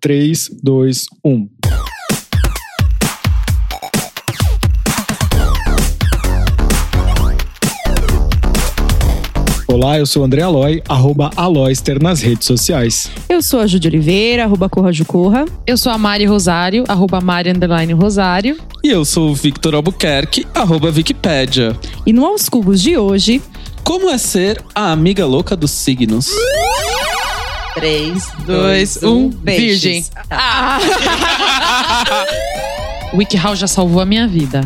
3, 2, 1. Olá, eu sou o André Aloy, arroba Aloyster nas redes sociais. Eu sou a Júlia Oliveira, arroba Corra Jucorra. Eu sou a Mari Rosário, arroba Mari Underline Rosário. E eu sou o Victor Albuquerque, arroba Wikipédia. E no Aos Cubos de hoje... Como é ser a amiga louca dos signos? 3, 2, 1, virgem. Ah. o WikiHow já salvou a minha vida.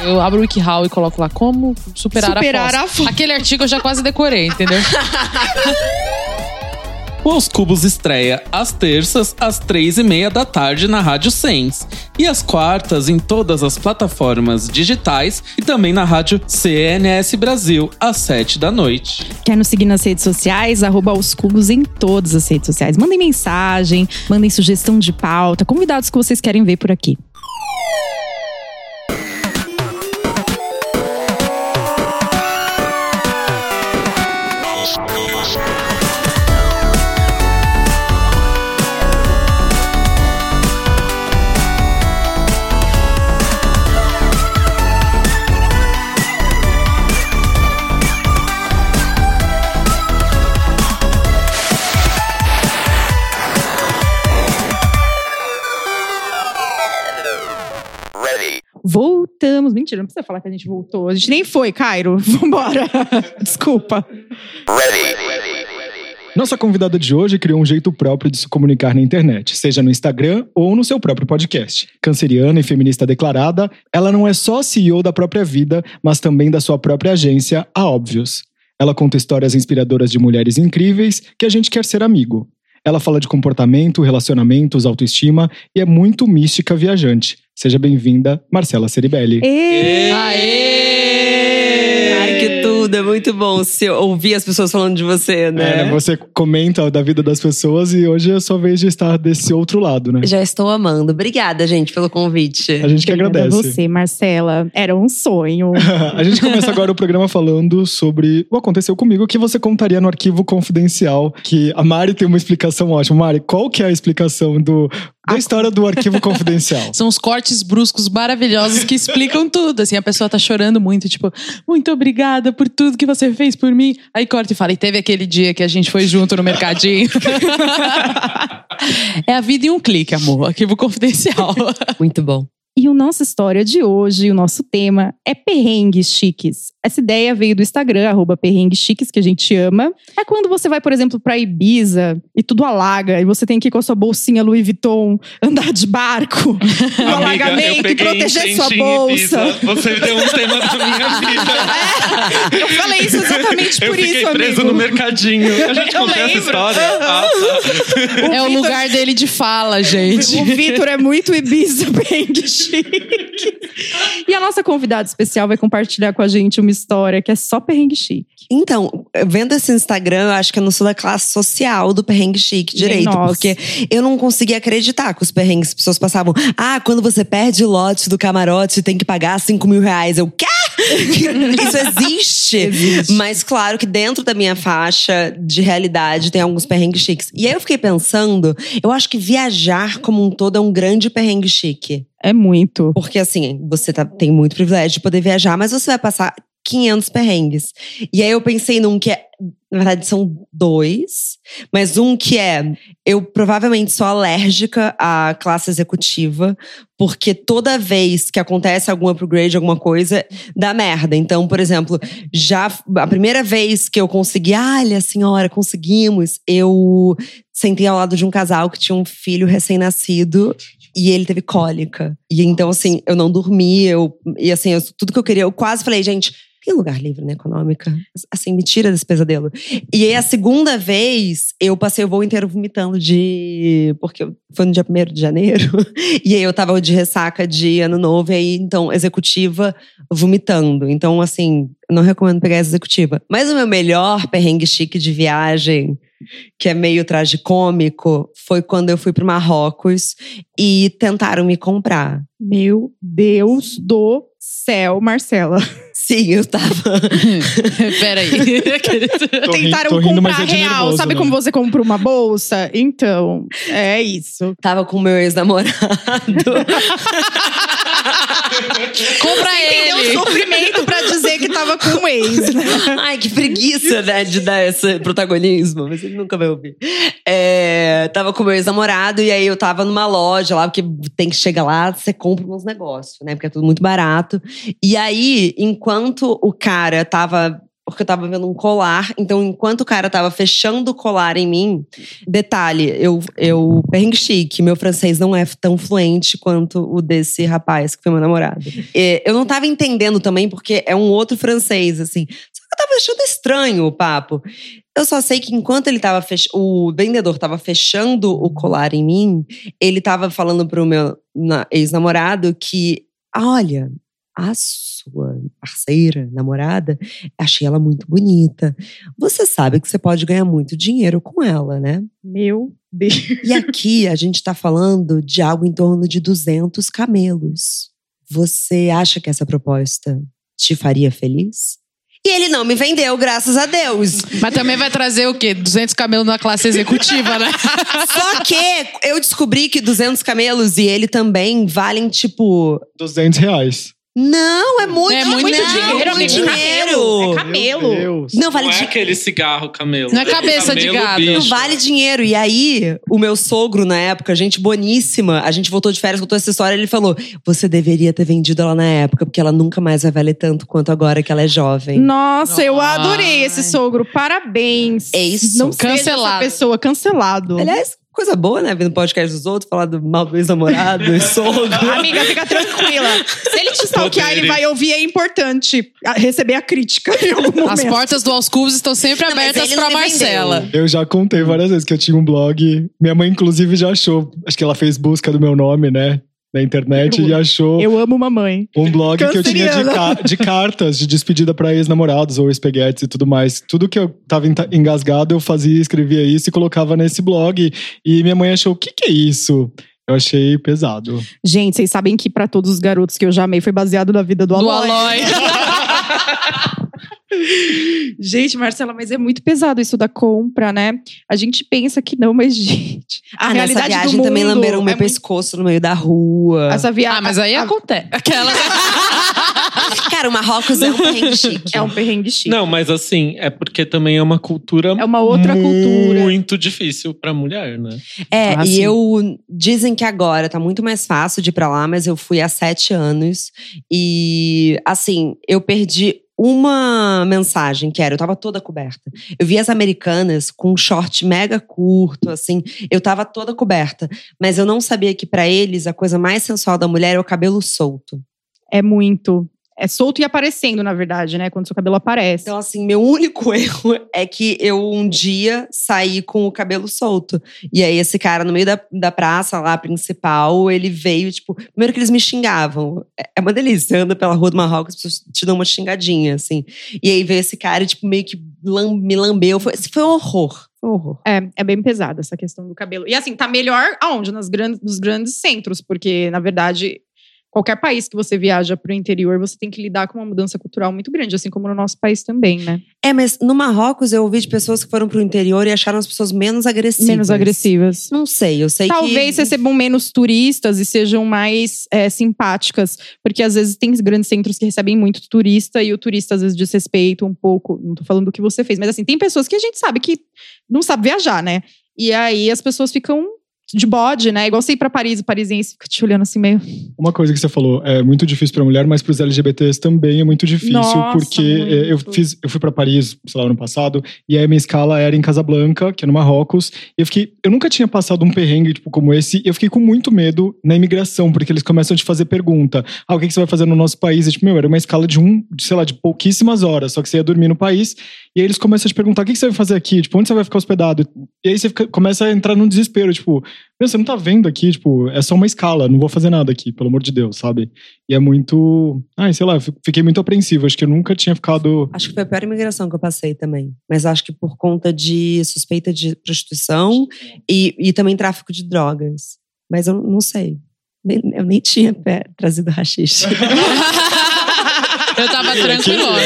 Eu abro o WikiHow e coloco lá como superar, Superar a, a fossa. fossa. Aquele artigo eu já quase decorei, entendeu? O Aos Cubos estreia às terças, às três e meia da tarde na Rádio Sens. E às quartas em todas as plataformas digitais e também na rádio CNS Brasil, às sete da noite. Quer nos seguir nas redes sociais? Arroba Aos Cubos em todas as redes sociais. Mandem mensagem, mandem sugestão de pauta, convidados que vocês querem ver por aqui. Voltamos. Mentira, não precisa falar que a gente voltou. A gente nem foi, Cairo. Vambora. Desculpa. Nossa convidada de hoje criou um jeito próprio de se comunicar na internet, seja no Instagram ou no seu próprio podcast. Canceriana e feminista declarada, ela não é só CEO da própria vida, mas também da sua própria agência, a Óbvios. Ela conta histórias inspiradoras de mulheres incríveis que a gente quer ser amigo. Ela fala de comportamento, relacionamentos, autoestima e é muito mística viajante. Seja bem-vinda, Marcela Ceribelli. E... Ai, que tudo, é muito bom se ouvir as pessoas falando de você, né? É, você comenta da vida das pessoas e hoje é a sua vez de estar desse outro lado, né? Já estou amando. Obrigada, gente, pelo convite. A gente que Obrigada agradece. você, Marcela. Era um sonho. a gente começa agora o programa falando sobre o aconteceu comigo, que você contaria no arquivo confidencial, que a Mari tem uma explicação ótima. Mari, qual que é a explicação do, da história do arquivo confidencial? São os cortes bruscos maravilhosos que explicam tudo. Assim, a pessoa tá chorando muito, tipo, muito obrigada por tudo que você fez por mim. Aí corta e fala, e teve aquele dia que a gente foi junto no mercadinho. é a vida em um clique, amor. Arquivo confidencial. Muito bom. E a nossa história de hoje, o nosso tema é perrengues chiques. Essa ideia veio do Instagram, arroba perrengues chiques, que a gente ama. É quando você vai, por exemplo, pra Ibiza e tudo alaga, e você tem que ir com a sua bolsinha Louis Vuitton, andar de barco, no alagamento e proteger sua bolsa. Você deu um tema da minha vida. Eu falei isso exatamente por Eu fiquei isso, preso amigo. no mercadinho. A gente Eu contou essa história. Ah, tá. é o lugar dele de fala, gente. O Vitor é muito Ibiza perrengue chique. E a nossa convidada especial vai compartilhar com a gente uma história que é só perrengue chique. Então, vendo esse Instagram, eu acho que eu não sou da classe social do perrengue chique direito. nós. Porque eu não conseguia acreditar que os perrengues, as pessoas passavam. Ah, quando você perde o lote do camarote, tem que pagar 5 mil reais. Eu, quê? Isso existe. Existe. Mas claro que dentro da minha faixa de realidade tem alguns perrengues chiques. E aí eu fiquei pensando, eu acho que viajar como um todo é um grande perrengue chique. É muito. Porque assim, você tá- tem muito privilégio de poder viajar, mas você vai passar 500 perrengues. E aí eu pensei num que é, na verdade são dois, mas um que é, eu provavelmente sou alérgica à classe executiva, porque toda vez que acontece algum upgrade, alguma coisa, dá merda. Então, por exemplo, já a primeira vez que eu consegui, olha, senhora, conseguimos, eu sentei ao lado de um casal que tinha um filho recém-nascido e ele teve cólica. E então, assim, eu não dormi, eu, e assim, eu- tudo que eu queria, eu quase falei, gente, tem lugar livre na econômica? Assim, me tira desse pesadelo. E aí, a segunda vez, eu passei o voo inteiro vomitando de. Porque foi no dia 1 de janeiro. E aí eu tava de ressaca de ano novo, e aí, então, executiva vomitando. Então, assim, não recomendo pegar essa executiva. Mas o meu melhor perrengue chique de viagem, que é meio tragicômico, foi quando eu fui pro Marrocos e tentaram me comprar. Meu Deus do céu, Marcela. Sim, eu tava. Peraí. Tentaram rindo, mas comprar é real. nervoso, Sabe né? como você compra uma bolsa? Então, é isso. tava com meu ex-namorado. Compra Entendeu ele. o sofrimento pra dizer que tava com um ex, né? Ai, que preguiça, né, de dar esse protagonismo, mas ele nunca vai ouvir. É, tava com meu ex-namorado e aí eu tava numa loja lá, porque tem que chegar lá, você compra uns negócios, né, porque é tudo muito barato. E aí, enquanto o cara tava. Porque eu tava vendo um colar, então enquanto o cara tava fechando o colar em mim, detalhe, eu, eu perrengue chique, meu francês não é tão fluente quanto o desse rapaz que foi meu namorado. E eu não tava entendendo também, porque é um outro francês, assim. Só que eu tava achando estranho o papo. Eu só sei que enquanto ele tava fech... o vendedor tava fechando o colar em mim, ele tava falando pro meu na- ex-namorado que, olha, a sua parceira, namorada, achei ela muito bonita. Você sabe que você pode ganhar muito dinheiro com ela, né? Meu Deus. E aqui a gente tá falando de algo em torno de 200 camelos. Você acha que essa proposta te faria feliz? E ele não me vendeu, graças a Deus. Mas também vai trazer o quê? 200 camelos na classe executiva, né? Só que eu descobri que 200 camelos e ele também valem, tipo. 200 reais. Não, é muito, É muito não, dinheiro, muito amigo. dinheiro. É camelo. Meu Deus. Não vale Não é aquele cigarro camelo. Não é cabeça de camelo, gado. bicho. Não vale dinheiro. E aí, o meu sogro, na época, gente boníssima, a gente voltou de férias, contou essa história, ele falou: Você deveria ter vendido ela na época, porque ela nunca mais vai valer tanto quanto agora que ela é jovem. Nossa, eu Ai. adorei esse sogro. Parabéns. É isso. Não seja Cancelado. essa pessoa cancelado. Aliás, coisa boa, né? Vendo podcast dos outros, falar do mal do ex-namorado, do sogro. Amiga, fica tranquila. Se ele te stalkear, ele vai ouvir. É importante receber a crítica em algum momento. As portas do Aos Cubos estão sempre Não, abertas pra Marcela. Eu já contei várias vezes que eu tinha um blog. Minha mãe, inclusive, já achou. Acho que ela fez busca do meu nome, né? Na internet Eu- e achou Eu amo mamãe. um blog que eu tinha de, Canceriana. ca- de cartas de despedida pra ex-namorados ou ex-peguetes e tudo mais. Tudo que eu tava engasgado, eu fazia, escrevia isso e colocava nesse blog. E minha mãe achou: o que, que é isso? Eu achei pesado. Gente, vocês sabem que pra todos os garotos que eu já amei foi baseado na vida do Do Aloy. Aloy. Gente, Marcela, mas é muito pesado isso da compra, né? A gente pensa que não, mas, gente. A Ah, nessa realidade viagem do mundo também lamberam é meu muito- pescoço no meio da rua. Essa viagem. Ah, mas aí acontece. Aquela. Cara, o Marrocos é um perrengue chique. É um perrengue chique. Não, mas assim, é porque também é uma cultura É uma outra cultura. muito difícil pra mulher, né? É, Ah, e sim. eu. Dizem que agora tá muito mais fácil de ir pra lá, mas eu fui há sete anos. E, assim, eu perdi uma mensagem que era: eu tava toda coberta. Eu vi as americanas com um short mega curto, assim. Eu tava toda coberta. Mas eu não sabia que pra eles a coisa mais sensual da mulher é o cabelo solto. É muito. É solto e aparecendo, na verdade, né? Quando seu cabelo aparece. Então, assim, meu único erro é que eu um dia saí com o cabelo solto. E aí, esse cara, no meio da, da praça lá principal, ele veio, tipo, primeiro que eles me xingavam. É- É uma delícia. Anda pela rua do Marrocos, as pessoas te dão uma xingadinha, assim. E aí veio esse cara, e, tipo, meio que lam- me lambeu. Foi, foi um horror. Horror. É, é bem pesada essa questão do cabelo. E assim, tá melhor aonde? Nas grandes, nos grandes centros, porque, na verdade, qualquer país que você viaja pro interior, você tem que lidar com uma mudança cultural muito grande, assim como no nosso país também, né? É, mas no Marrocos eu ouvi de pessoas que foram pro interior e acharam as pessoas menos agressivas. Menos agressivas. Não sei, eu sei que. Talvez recebam menos turistas e sejam mais é, simpáticas, porque às vezes tem grandes centros que recebem muito turista e o turista às vezes desrespeita um pouco. Não tô falando do que você fez, mas assim, tem pessoas que a gente sabe que não sabe viajar, né? E aí as pessoas ficam de bode, né? Igual você ir pra Paris, o parisiense fica te olhando assim meio. Uma coisa que você falou é muito difícil pra mulher, mas pros LGBTs também é muito difícil, Nossa, porque eh, eu muito. fiz, eu fui pra Paris, sei lá, ano passado, e aí a minha escala era em Casablanca, que é no Marrocos, e eu fiquei, eu nunca tinha passado um perrengue tipo como esse, e eu fiquei com muito medo na imigração, porque eles começam a te fazer pergunta: "Ah, o que que você vai fazer no nosso país?" E, tipo, meu, era uma escala de um, de, sei lá, de pouquíssimas horas, só que você ia dormir no país, e aí eles começam a te perguntar: "O que que você vai fazer aqui? Tipo, onde você vai ficar hospedado?" E aí você fica- começa a entrar num desespero, tipo, meu, você não tá vendo aqui, tipo, é só uma escala, não vou fazer nada aqui, pelo amor de Deus, sabe? E é muito. Ai, sei lá, fiquei muito apreensivo. Acho que eu nunca tinha ficado. Acho que foi a pior imigração que eu passei também. Mas acho que por conta de suspeita de prostituição e, e também tráfico de drogas. Mas eu não sei. Eu nem tinha pé, trazido rachixe. Eu tava tranquilona.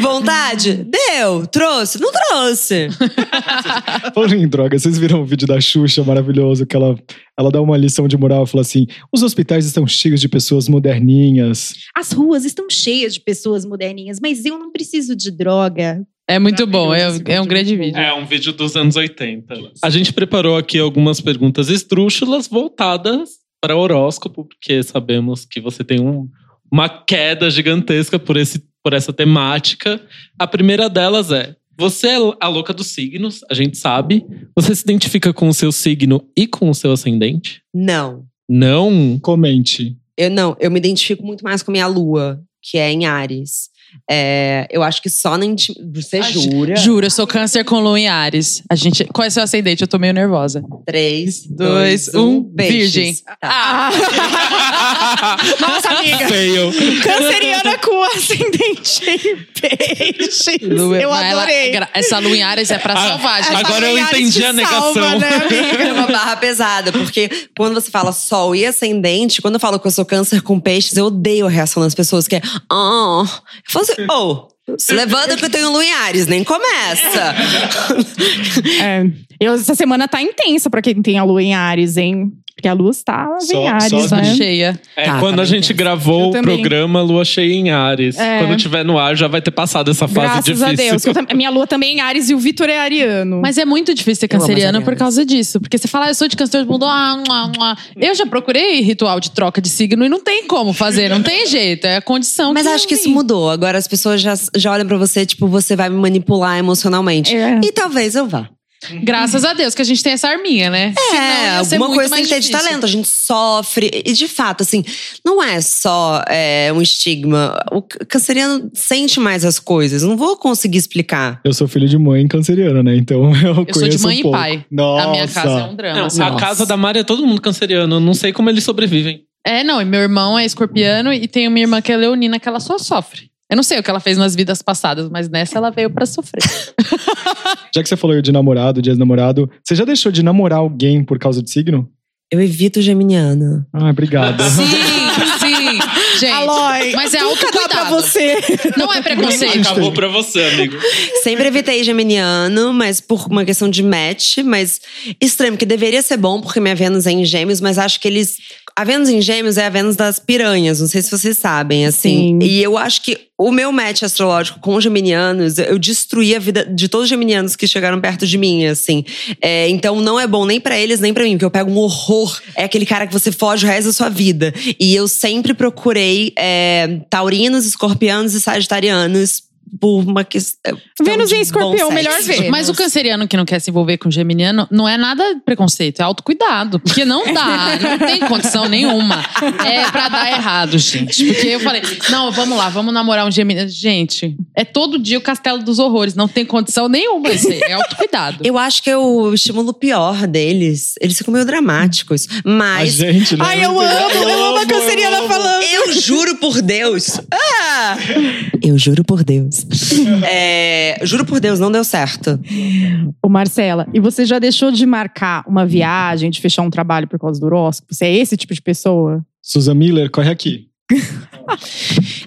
Vontade? Deu. Trouxe? Não trouxe. Falando em droga, vocês viram o vídeo da Xuxa maravilhoso que ela, ela dá uma lição de moral e fala assim: os hospitais estão cheios de pessoas moderninhas. As ruas estão cheias de pessoas moderninhas, mas eu não preciso de droga. É muito bom, é, é um grande vídeo. É um vídeo dos anos 80. A gente preparou aqui algumas perguntas esdrúxulas voltadas para horóscopo, porque sabemos que você tem um- uma queda gigantesca por, esse, por essa temática. A primeira delas é: você é a louca dos signos, a gente sabe. Você se identifica com o seu signo e com o seu ascendente? Não. Não. Comente. Eu não. Eu me identifico muito mais com a minha lua, que é em Ares. É, eu acho que só na intim... Você Ah, jura? Juro, eu sou câncer com lua em Ares. A gente, qual é seu ascendente? Eu tô meio nervosa. Três, Dois, dois, um, um, peixes. virgem. Tá. Ah! Nossa, amiga. Fail. Canceriana com ascendente em peixe. Lua- Eu ela- adorei. gra- essa lua em Ares é pra Ah, salvar, gente. agora eu entendi te a negação. salva, né, amiga? É uma barra pesada, porque quando você fala sol e ascendente, quando eu falo que eu sou câncer com peixes, eu odeio a reação das pessoas, que é. Oh. Eu falo assim, oh, se levanta que eu tenho lua em Ares, nem começa. É. Eu, essa semana tá intensa pra quem tem a lua em Ares, hein? Porque a lua está em Ares, só né? cheia. É, Tá, quando tá a gente gravou Eu o também. programa Lua Cheia em Ares. É. Quando tiver no ar, já vai ter passado essa fase Graças difícil. a Deus. eu minha lua também é em Ares e o Vitor é ariano. Mas é muito difícil ser canceriano por causa disso. Porque você fala, ah, eu sou de câncer, todo mundo. Ah, mua, mua. Eu já procurei ritual de troca de signo e não tem como fazer, não tem jeito. É a condição Mas que acho que isso mudou. Agora as pessoas já, já olham pra você, tipo, você vai me manipular emocionalmente. É. E talvez eu vá. Graças a Deus que a gente tem essa arminha, né? É, alguma muito coisa tem que ter de talento. A gente sofre. E de fato, assim, não é só é, um estigma. O canceriano sente mais as coisas. Não vou conseguir explicar. Eu sou filho de mãe canceriana, né? Então eu, Eu sou de conheço mãe um e pouco. pai. Nossa. A minha casa é um drama. Não, assim. a casa da Mari é todo mundo canceriano. Eu não sei como eles sobrevivem. É, não, e meu irmão é escorpiano e tem uma irmã que é leonina que ela só sofre. Eu não sei o que ela fez nas vidas passadas, mas nessa ela veio pra sofrer. Já que você falou de namorado, de ex-namorado, você já deixou de namorar alguém por causa de signo? Eu evito geminiano. Ah, obrigado. sim, sim. Gente, Aloy, mas é nunca dá pra autocuidado. você. Não é preconceito. Acabou pra você, amigo. Sempre evitei geminiano, mas por uma questão de match. Mas estranho, porque deveria ser bom, porque minha Vênus é em gêmeos, mas acho que eles. A Vênus em gêmeos é a Vênus das piranhas, não sei se vocês sabem, assim. Sim. E eu acho que o meu match astrológico com geminianos, eu destruí a vida de todos os geminianos que chegaram perto de mim, assim. É, então não é bom nem pra eles, nem pra mim, porque eu pego um horror. É aquele cara que você foge o resto da sua vida. E eu sempre procurei é, taurinos, escorpianos e sagitarianos por uma questão. Vênus de em escorpião, sexo. melhor ver. Mas o canceriano que não quer se envolver com o geminiano não é nada preconceito, é autocuidado. Porque não dá, não tem condição nenhuma. É pra dar errado, gente. Porque eu falei, não, vamos lá, vamos namorar um geminiano. Gente, é todo dia o castelo dos horrores, não tem condição nenhuma aí, é autocuidado. Eu acho que é o estímulo pior deles. Eles ficam meio dramáticos. A Mas. gente, né? Ai, eu amo, eu amo a canceriana amo. falando. Eu juro por Deus. Ah! Eu juro por Deus. É, juro por Deus, não deu certo. Ô, Marcela, e você já deixou de marcar uma viagem, de fechar um trabalho por causa do horóscopo? Você é esse tipo de pessoa? Susan Miller, corre aqui.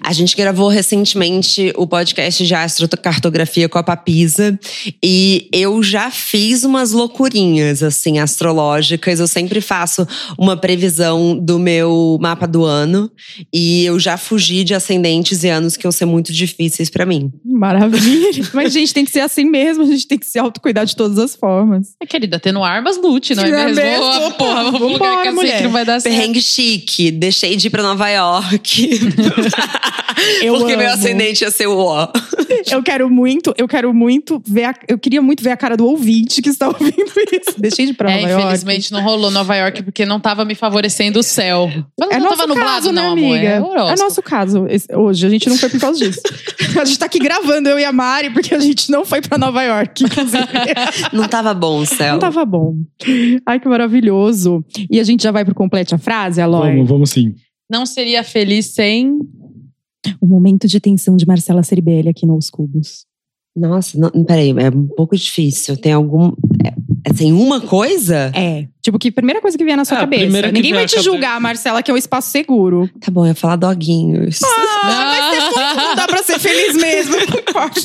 A gente gravou recentemente o podcast de astrocartografia com a Papisa e eu já fiz umas loucurinhas assim astrológicas. Eu sempre faço uma previsão do meu mapa do ano e eu já fugi de ascendentes e anos que iam ser muito difíceis pra mim. Maravilha. Mas, gente, tem que ser assim mesmo. A gente tem que se autocuidar de todas as formas. É, querida, tendo armas, lute, não é é mesmo? mesmo? Ô, porra, vamos Vambora, lugar que mulher. que não vai dar certo. Perrengue chique, deixei de ir pra Nova York. Eu porque meu amo. ascendente ia ser o ó. Eu quero muito, eu quero muito ver. A, eu queria muito ver a cara do ouvinte que está ouvindo isso. Deixei de ir pra É, Nova York. infelizmente não rolou Nova York porque não tava me favorecendo o céu. Mas É não nosso tava nublado, caso, né, não, amiga? amor. É, É, nosso caso hoje. A gente não foi por causa disso. a gente tá aqui gravando, eu e a Mari, porque a gente não foi pra Nova York. inclusive. Não tava bom o céu. não tava bom. Ai, que maravilhoso. E a gente já vai pro complete a frase, Aloy? Vamos, vamos sim. Não seria feliz sem. O momento de tensão de Marcela Ceribelli aqui nos Cubos. Nossa, não, peraí, é um pouco difícil. Tem algum. É, é, tem uma coisa? É. Tipo, que primeira coisa que vier na sua Ah, a cabeça. Ninguém vai te cabeça. julgar, Marcela, que é um espaço seguro. Tá bom, eu ia falar doguinhos. Ah, mas é muito, não dá pra ser feliz mesmo. Não importa.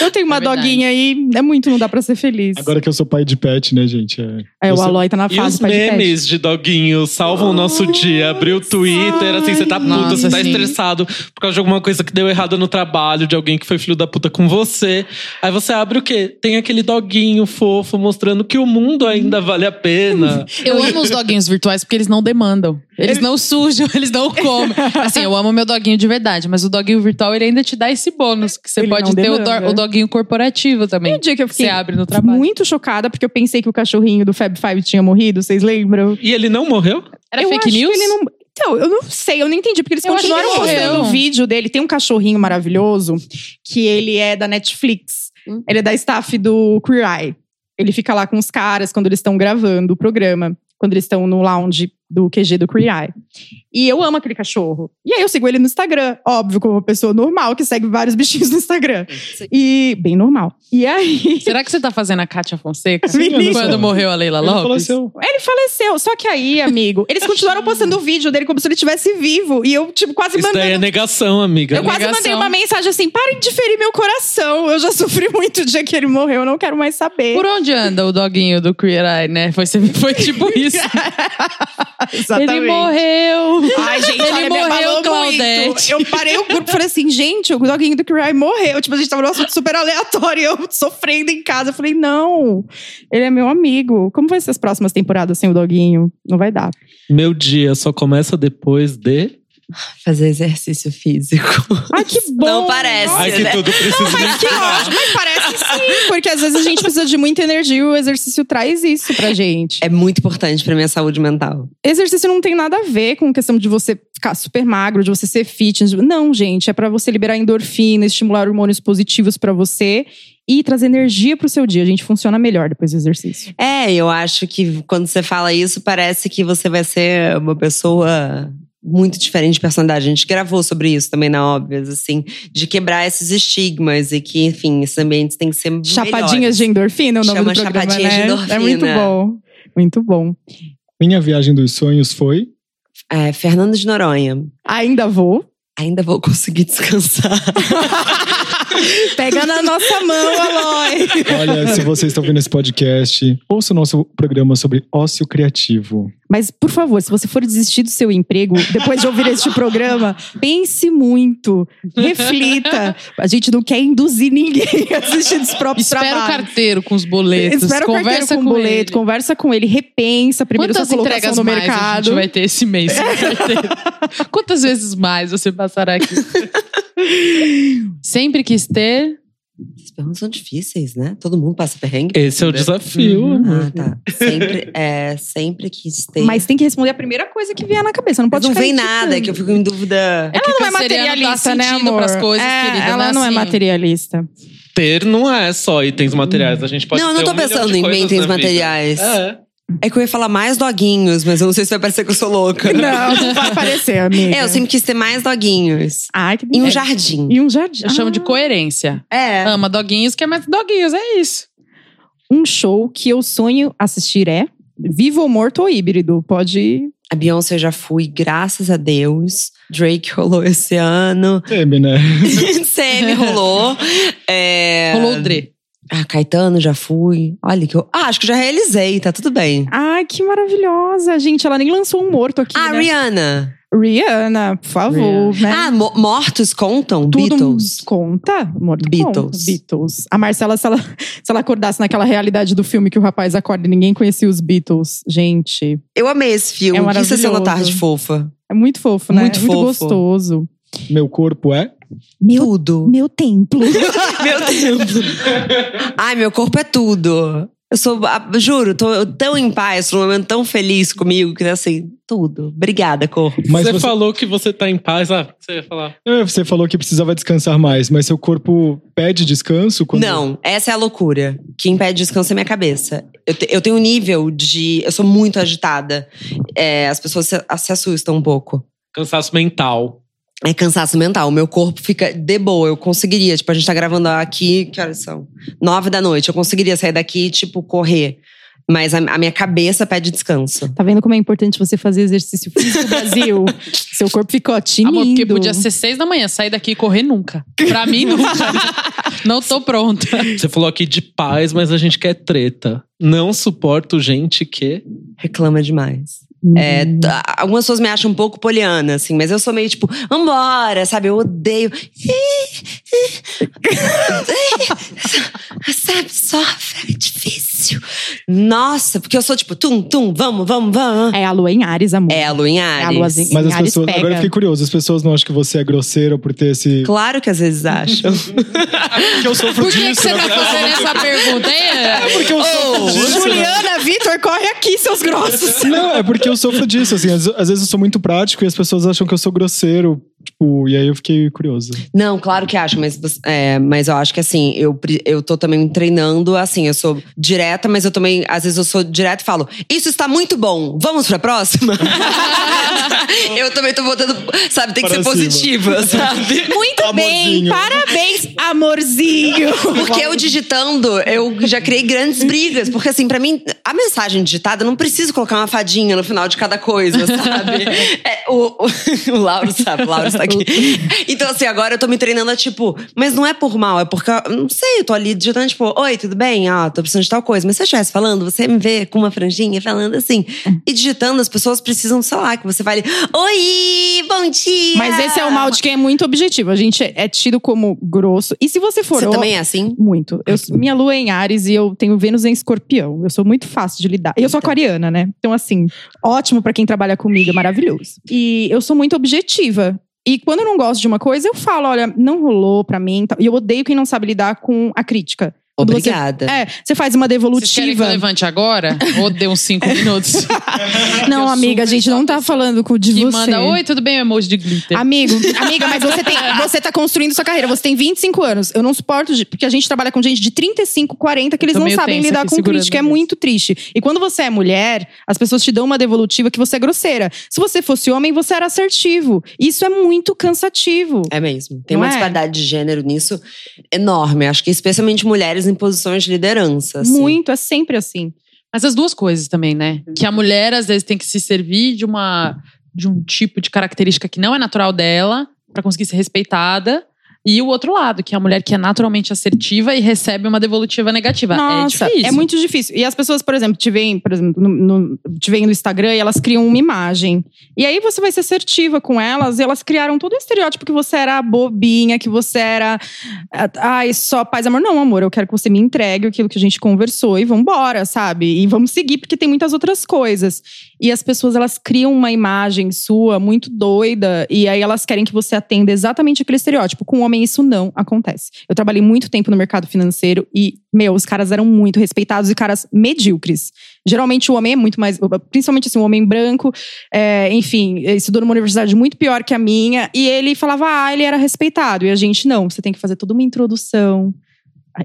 Eu tenho uma É doguinha aí, é muito, não dá pra ser feliz. Agora que eu sou pai de pet, né, gente? É, é, o Aloy tá na E fase os pai de pet. memes de doguinho salvam o nosso dia. Abrir o Twitter, assim, você tá puto, Nossa, você tá sim. estressado por causa de alguma coisa que deu errado no trabalho, de alguém que foi filho da puta com você. Aí você abre o quê? Tem aquele doguinho fofo mostrando que o mundo ainda vale a pena. Eu amo os doguinhos virtuais porque eles não demandam. Eles não sujam, eles não comem. Assim, eu amo meu doguinho de verdade, mas o doguinho virtual ele ainda te dá esse bônus. Que você Ele pode ter o, do- o doguinho corporativo também. E o dia que eu fiquei Você abre no trabalho. muito chocada, porque eu pensei que o cachorrinho do Fab Five tinha morrido, vocês lembram? E ele não morreu? Era eu fake news? Ele não... Então, eu não sei, eu não entendi, porque eles Eu continuaram postando o vídeo dele. Tem um cachorrinho maravilhoso, que ele é da Netflix. Hum. Ele é da staff do Queer Eye. Ele fica lá com os caras quando eles estão gravando o programa. Quando eles estão no lounge do QG do Eye. E eu amo aquele cachorro. E aí eu sigo ele no Instagram. Óbvio, como uma pessoa normal que segue vários bichinhos no Instagram. E bem normal. E aí... Será que você tá fazendo a Kátia Fonseca? Sim, Quando morreu a Leila Ele Lopes? faleceu. Ele faleceu. Só que aí, amigo, eles continuaram postando o vídeo dele como se ele estivesse vivo. E eu, tipo, quase Isso daí mandando. é negação, amiga. Eu quase negação. mandei uma mensagem assim: parem de ferir meu coração. Eu já sofri muito o dia que ele morreu, eu não quero mais saber. Por onde anda o doguinho do Queer Eye, né? Foi, foi tipo isso. Exatamente. Ele morreu. Ai, gente, Ele olha, me morreu, Claudete. muito. Eu parei o grupo e falei assim, gente, o doguinho do Cry morreu. Tipo, a gente tava num assunto super aleatório. e Eu sofrendo em casa. Eu falei, não, ele é meu amigo. Como vai ser as próximas temporadas sem o doguinho? Não vai dar. Meu dia só começa depois de. Fazer exercício físico. Ai, que bom. Não parece. Ai, que né? tudo precisa Mas que ótimo, mas parece sim, porque às vezes a gente precisa de muita energia e o exercício traz isso pra gente. É muito importante pra minha saúde mental. Exercício não tem nada a ver com questão de você ficar super magro, de você ser fitness. Não, gente, é pra você liberar endorfina, estimular hormônios positivos pra você e trazer energia pro seu dia. A gente funciona melhor depois do exercício. É, eu acho que quando você fala isso, parece que você vai ser uma pessoa muito diferente de personalidade. A gente gravou sobre isso também na Óbvias, assim, de quebrar esses estigmas e que, enfim, esses ambientes têm que ser Chapadinhas de endorfina, é o nome Chama do programa, chapadinhas de né? endorfina. É muito bom. Muito bom. Minha viagem dos sonhos foi. É, Fernando de Noronha. Ainda vou. Ainda vou conseguir descansar. Pega na nossa mão, Aloy. Olha, se vocês estão vendo esse podcast, ouça o nosso programa sobre ócio criativo. Mas, por favor, se você for desistir do seu emprego depois de ouvir este programa, pense muito, reflita. A gente não quer induzir ninguém a assistir dos próprios Espera o trabalhos. carteiro com os boletos. Espera o carteiro conversa com o com boleto, ele. conversa com ele, repensa primeiro Quantas sua colocação entregas no mais a mercado. gente vai ter esse mês? Quantas vezes mais você passará aqui? Sempre quis ter. Essas perguntas são difíceis, né? Todo mundo passa perrengue. Esse é o desafio. Uhum. amor. Ah, tá. Sempre, é, sempre quis ter. Mas tem que responder a primeira coisa que vier na cabeça. Não Mas pode não ficar vem nada, que eu fico em dúvida. É que Ela não é canceriano dá materialista, né, sentido amor? pras coisas, É, querida. Ela não é assim. materialista. Ter não é só itens materiais. A gente pode não, eu não tô um pensando em itens materiais. É. É que eu ia falar mais doguinhos, mas eu não sei se vai parecer que eu sou louca. Não, não vai parecer, amiga. É, eu sempre quis ter mais doguinhos. Ai, que E um jardim. E um jardim. Eu chamo de Ah. coerência. É. Ama doguinhos, quer mais doguinhos, é isso. Um show que eu sonho assistir é Vivo ou Morto ou Híbrido. Pode. A Beyoncé eu já fui, graças a Deus. Drake rolou esse ano. Teme, né? Semi rolou. É... Rolou o Dre. Ah, Caetano já fui. Olha que eu. Ah, acho que eu já realizei, tá tudo bem. Ai, que maravilhosa, gente. Ela nem lançou um morto aqui. Ah, né? Rihanna. Rihanna, por favor. Né? Ah, mo- mortos contam? Tudo Beatles. conta? Morto Beatles. Conta. Beatles. A Marcela, se ela, se ela acordasse naquela realidade do filme que o rapaz acorda e ninguém conhecia os Beatles. Gente, Eu amei esse filme. É que sessão da maravilhoso. tarde fofa. é muito fofo, né? Muito é muito fofo. gostoso. Meu corpo é. Meu, Tudo. meu templo. Meu Deus. Ai, meu corpo é tudo. Eu sou, ah, juro, tô tão em paz, tô num momento tão feliz comigo que assim, tudo. Obrigada, corpo. Mas você, você, falou que você tá em paz. Ah, você ia falar. É, você falou que precisava descansar mais, mas seu corpo pede descanso? Quando... Não, essa é a loucura. Que impede descanso é minha cabeça. Eu, te- eu tenho um nível de. Eu sou muito agitada. É, as pessoas se, se assustam um pouco. Cansaço mental. É cansaço mental. O meu corpo fica de boa. Eu conseguiria. Tipo, a gente tá gravando aqui. Que horas são? Nove da noite. Eu conseguiria sair daqui, tipo, correr. Mas a, a minha cabeça pede descanso. Tá vendo como é importante você fazer exercício físico, Brasil? Seu corpo ficou tinindo. Amor, porque podia ser seis da manhã, sair daqui e correr nunca. Pra mim, nunca. Não tô pronta. Você falou aqui de paz, mas a gente quer treta. Não suporto gente que. Reclama demais. Uhum. É, algumas pessoas me acham um pouco poliana, assim, mas eu sou meio tipo, vambora, sabe? Eu odeio. sabe, sofre, é difícil. Nossa, porque eu sou tipo, tum, tum, vamos, vamos, vamos. É a lua em Ares, amor. É a Lu em É a lua Ares. em Mas as Ares pessoas. pega. Agora eu fiquei curioso. As pessoas não acham que você é grosseiro por ter esse. Claro que às vezes acham. que eu sofro Por que, que disso. você né? tá fazendo essa pergunta? É, Porque eu disso. né? Juliana, Vitor, corre aqui, seus grossos. Não, é porque eu sofro disso, assim. Às, às vezes eu sou muito prático e as pessoas acham que eu sou grosseiro. Tipo, e aí eu fiquei curioso. Não, claro que acho, mas, é, mas eu acho que assim, eu, eu tô também me treinando, assim, eu sou direta, mas eu também, às vezes eu sou direta e falo, isso está muito bom, vamos pra próxima? eu também tô botando, sabe, tem que Para ser cima. positiva, sabe? Muito bem, parabéns, amorzinho. Porque eu digitando, eu já criei grandes brigas. Porque, assim, pra mim, a mensagem digitada, eu não preciso colocar uma fadinha no final de cada coisa, sabe? É, o, o, o Lauro sabe, o Lauro aqui. Então, assim, agora eu tô me treinando a tipo, mas não é por mal, é porque, não sei, eu tô ali digitando, tipo, oi, tudo bem? Ah, tô precisando de tal coisa. Mas se eu estivesse falando, você me vê com uma franjinha falando assim. E digitando, as pessoas precisam, sei lá, que você fale, oi, bom dia! Mas esse é o mal de quem é muito objetivo. A gente é tido como grosso. E se você for. Você também é assim? Muito. Eu- minha lua é em Ares e eu tenho Vênus em Escorpião. Eu sou muito fácil de lidar. E eu sou aquariana, né? Então, assim, ótimo pra quem trabalha comigo, é maravilhoso. E eu sou muito objetiva. E quando eu não gosto de uma coisa, eu falo: olha, não rolou pra mim. E eu odeio quem não sabe lidar com a crítica. Quando você- Obrigada. é, você faz uma Vocês querem que eu devolutiva. levante agora? Ou dê uns cinco minutos? Não, Eu amiga, a gente não tá falando com de que você. manda, oi, tudo bem? Emoji de glitter. Amigo, amiga, mas você, tem, você tá construindo sua carreira. Você tem 25 anos. Eu não suporto, de- porque a gente trabalha com gente de 35, 40 que eles não sabem lidar com crítica. É muito triste. E quando você é mulher, as pessoas te dão uma devolutiva que você é grosseira. Se você fosse homem, você era assertivo. Isso é muito cansativo. É mesmo. Tem Não uma é? disparidade de gênero nisso enorme. Acho que especialmente mulheres em posições de liderança. assim. Muito, é sempre assim. Mas as duas coisas também, né? Que a mulher, às vezes, tem que se servir de uma de um tipo de característica que não é natural dela pra conseguir ser respeitada. E o outro lado, que é a mulher que é naturalmente assertiva e recebe uma devolutiva negativa. Nossa, é difícil. muito difícil. E as pessoas, por exemplo, te veem, por exemplo, no, no, te veem no Instagram e elas criam uma imagem. E aí você vai ser assertiva com elas e elas criaram todo o estereótipo que você era bobinha, que você era. ah, Ai, só paz amor. Não, amor, eu quero que você me entregue aquilo que a gente conversou e vambora, sabe? E vamos seguir, porque tem muitas outras coisas. E as pessoas, elas criam uma imagem sua muito doida e aí elas querem que você atenda exatamente aquele estereótipo. Com homem, isso não acontece. Eu trabalhei muito tempo no mercado financeiro e, meu, os caras eram muito respeitados e caras medíocres. Geralmente o homem é muito mais. Principalmente assim, o homem branco, é, enfim, estudou numa universidade muito pior que a minha, e ele falava, ah, ele era respeitado. E a gente, não, você tem que fazer toda uma introdução.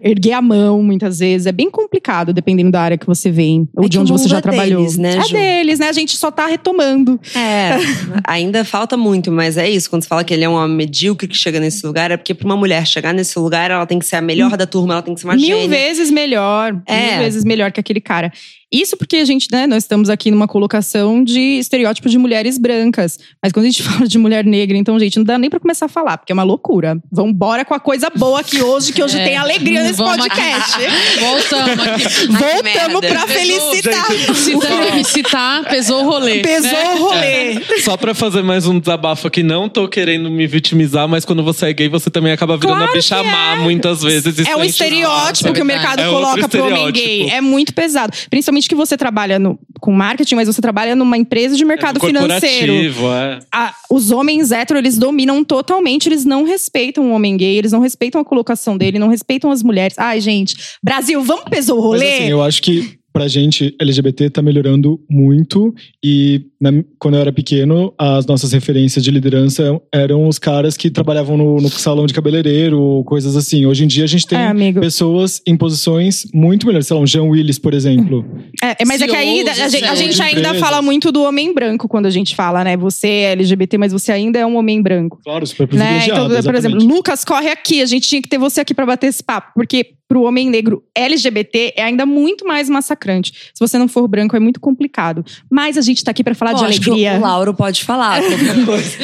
Erguer a mão, muitas vezes. É bem complicado, dependendo da área que você vem, ou É de onde você já é trabalhou. deles, né, é Ju? deles, né? A gente só tá retomando. É, ainda falta muito, mas é isso. Quando você fala que ele é um homem medíocre que chega nesse lugar, é porque pra uma mulher chegar nesse lugar, ela tem que ser a melhor da turma, ela tem que ser uma mil gênia. vezes melhor. É. Mil vezes melhor que aquele cara. Isso porque a gente, né, nós estamos aqui numa colocação de estereótipo de mulheres brancas. Mas quando a gente fala de mulher negra, então, gente, não dá nem pra começar a falar, porque é uma loucura. Vambora com a coisa boa aqui hoje, que hoje É. tem alegria nesse Vamos podcast. aqui. Voltamos aqui. Ai, Voltamos merda. pra Pesou, felicitar. Teve que citar, pesou o rolê. Pesou né? o rolê. Só pra fazer mais um desabafo aqui, não tô querendo me vitimizar, mas quando você é gay, você também acaba virando Claro a bicha que má é. muitas vezes. É um estereótipo que o mercado É coloca pro homem gay. É muito pesado. Principalmente que você trabalha no- com marketing, mas você trabalha numa empresa de mercado É financeiro. é. a- os homens héteros, eles dominam totalmente, eles não respeitam o homem gay, eles não respeitam a colocação dele, não respeitam as mulheres. Ai, gente, Brasil, vamos pesou o Mas rolê? assim, eu acho que pra gente LGBT tá melhorando muito e na- quando eu era pequeno, as nossas referências de liderança eram os caras que trabalhavam no, no salão de cabeleireiro ou coisas assim. Hoje em dia a gente tem É, amigo. pessoas em posições muito melhores, sei lá, um Jean Willis, por exemplo. É, é, mas é que CEOs, a, gente, a CEOs gente ainda empresas. fala muito do homem branco quando a gente fala, né? Você é LGBT, mas você ainda é um homem branco. Claro, super Né? privilegiado. Então, por exemplo. Lucas, corre aqui. A gente tinha que ter você aqui pra bater esse papo. Porque pro homem negro LGBT é ainda muito mais massacrante. Se você não for branco, é muito complicado. Mas a gente tá aqui pra falar Bom, de alegria. O Lauro pode falar qualquer coisa.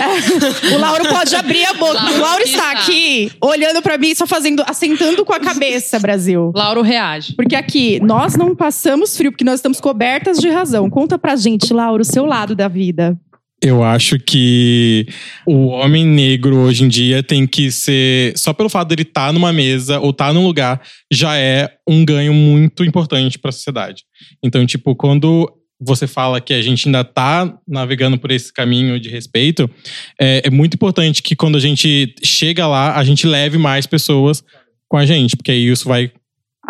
O Lauro pode abrir a boca. Lauro o Lauro está está. aqui, olhando pra mim, só fazendo, assentando com a cabeça, Brasil. Lauro reage. Porque aqui, nós não passamos frio, porque nós estamos cobertas de razão. Conta pra gente, Lauro, o seu lado da vida. Eu acho que o homem negro hoje em dia tem que ser. Só pelo fato dele estar numa mesa ou estar num lugar, já é um ganho muito importante para a sociedade. Então, tipo, quando você fala que a gente ainda tá navegando por esse caminho de respeito, é, é muito importante que quando a gente chega lá, a gente leve mais pessoas com a gente, porque aí isso vai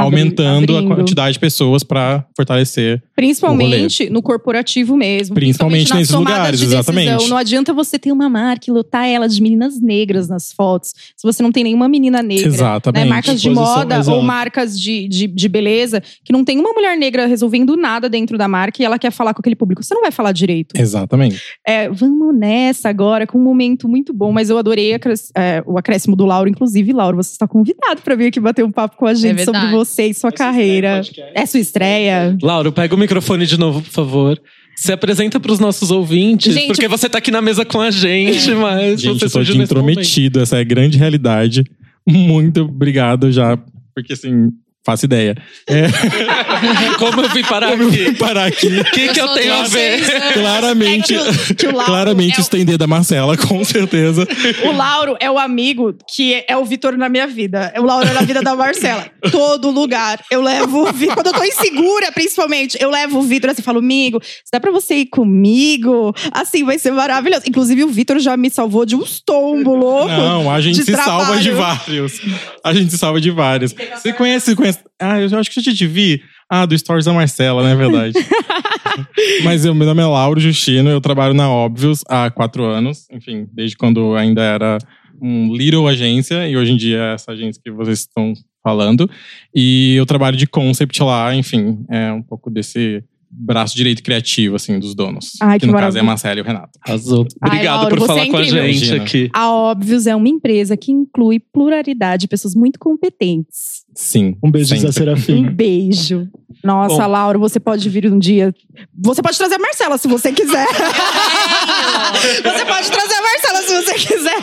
Abri- aumentando abrindo. a quantidade de pessoas para fortalecer. Principalmente no corporativo mesmo. Principalmente nas nesses lugares, de decisão. exatamente. Não adianta você ter uma marca e lotar ela de meninas negras nas fotos. Se você não tem nenhuma menina negra. Exatamente. Né, marcas de Exposição, moda exato. ou marcas de, de, de beleza que não tem uma mulher negra resolvendo nada dentro da marca e ela quer falar com aquele público. Você não vai falar direito. Exatamente. É, vamos nessa agora, com um momento muito bom. Mas eu adorei acres- é, o acréscimo do Lauro. Inclusive, Lauro, você está convidado para vir aqui bater um papo com a gente sobre verdade. Você e sua carreira. É sua estreia. Lauro, pega o microfone de novo, por favor. Se apresenta pros nossos ouvintes, Gente, porque você tá aqui na mesa com a gente, mas Gente, você surgiu de nesse momento. intrometido, essa é a grande realidade. Muito obrigado já, porque assim, faço ideia. É, Como eu vim parar como eu aqui? vim parar aqui. O que, que eu sou tenho a ver? 16 anos. Claramente, É que o- que o claramente é o- estender da Marcela, com certeza. O Lauro é o amigo que é, é o Vitor na minha vida. O Lauro é na vida da Marcela. Todo lugar. Eu levo o Vitor. Quando eu tô insegura, principalmente, eu levo o Vitor assim, falo, amigo, se dá pra você ir comigo, assim, vai ser maravilhoso. Inclusive, o Vitor já me salvou de uns tombos loucos. Não, a gente se salva de trabalho. vários. A gente se salva de vários. Você conhece, você conhece? Ah, eu acho que eu já te vi. Ah, do Stories da Marcela, não é verdade? Mas eu, meu nome é Lauro Justino, eu trabalho na Óbvios há quatro anos. Enfim, desde quando ainda era um little agência, e hoje em dia é essa agência que vocês estão falando. E eu trabalho de concept lá, enfim, é um pouco desse braço direito criativo, assim, dos donos. Ai, que no caso é maravilha. a Marcela e o Renato. Arrasou. Ai, Obrigado Lauro, por falar é com a gente aqui. A Óbvios é uma empresa que inclui pluralidade de pessoas muito competentes. Sim. Um beijo, Zé sempre. Um Serafim. beijo. Nossa, Bom. Laura, você pode vir um dia. Você pode trazer a Marcela se você quiser. você pode trazer a Marcela se você quiser.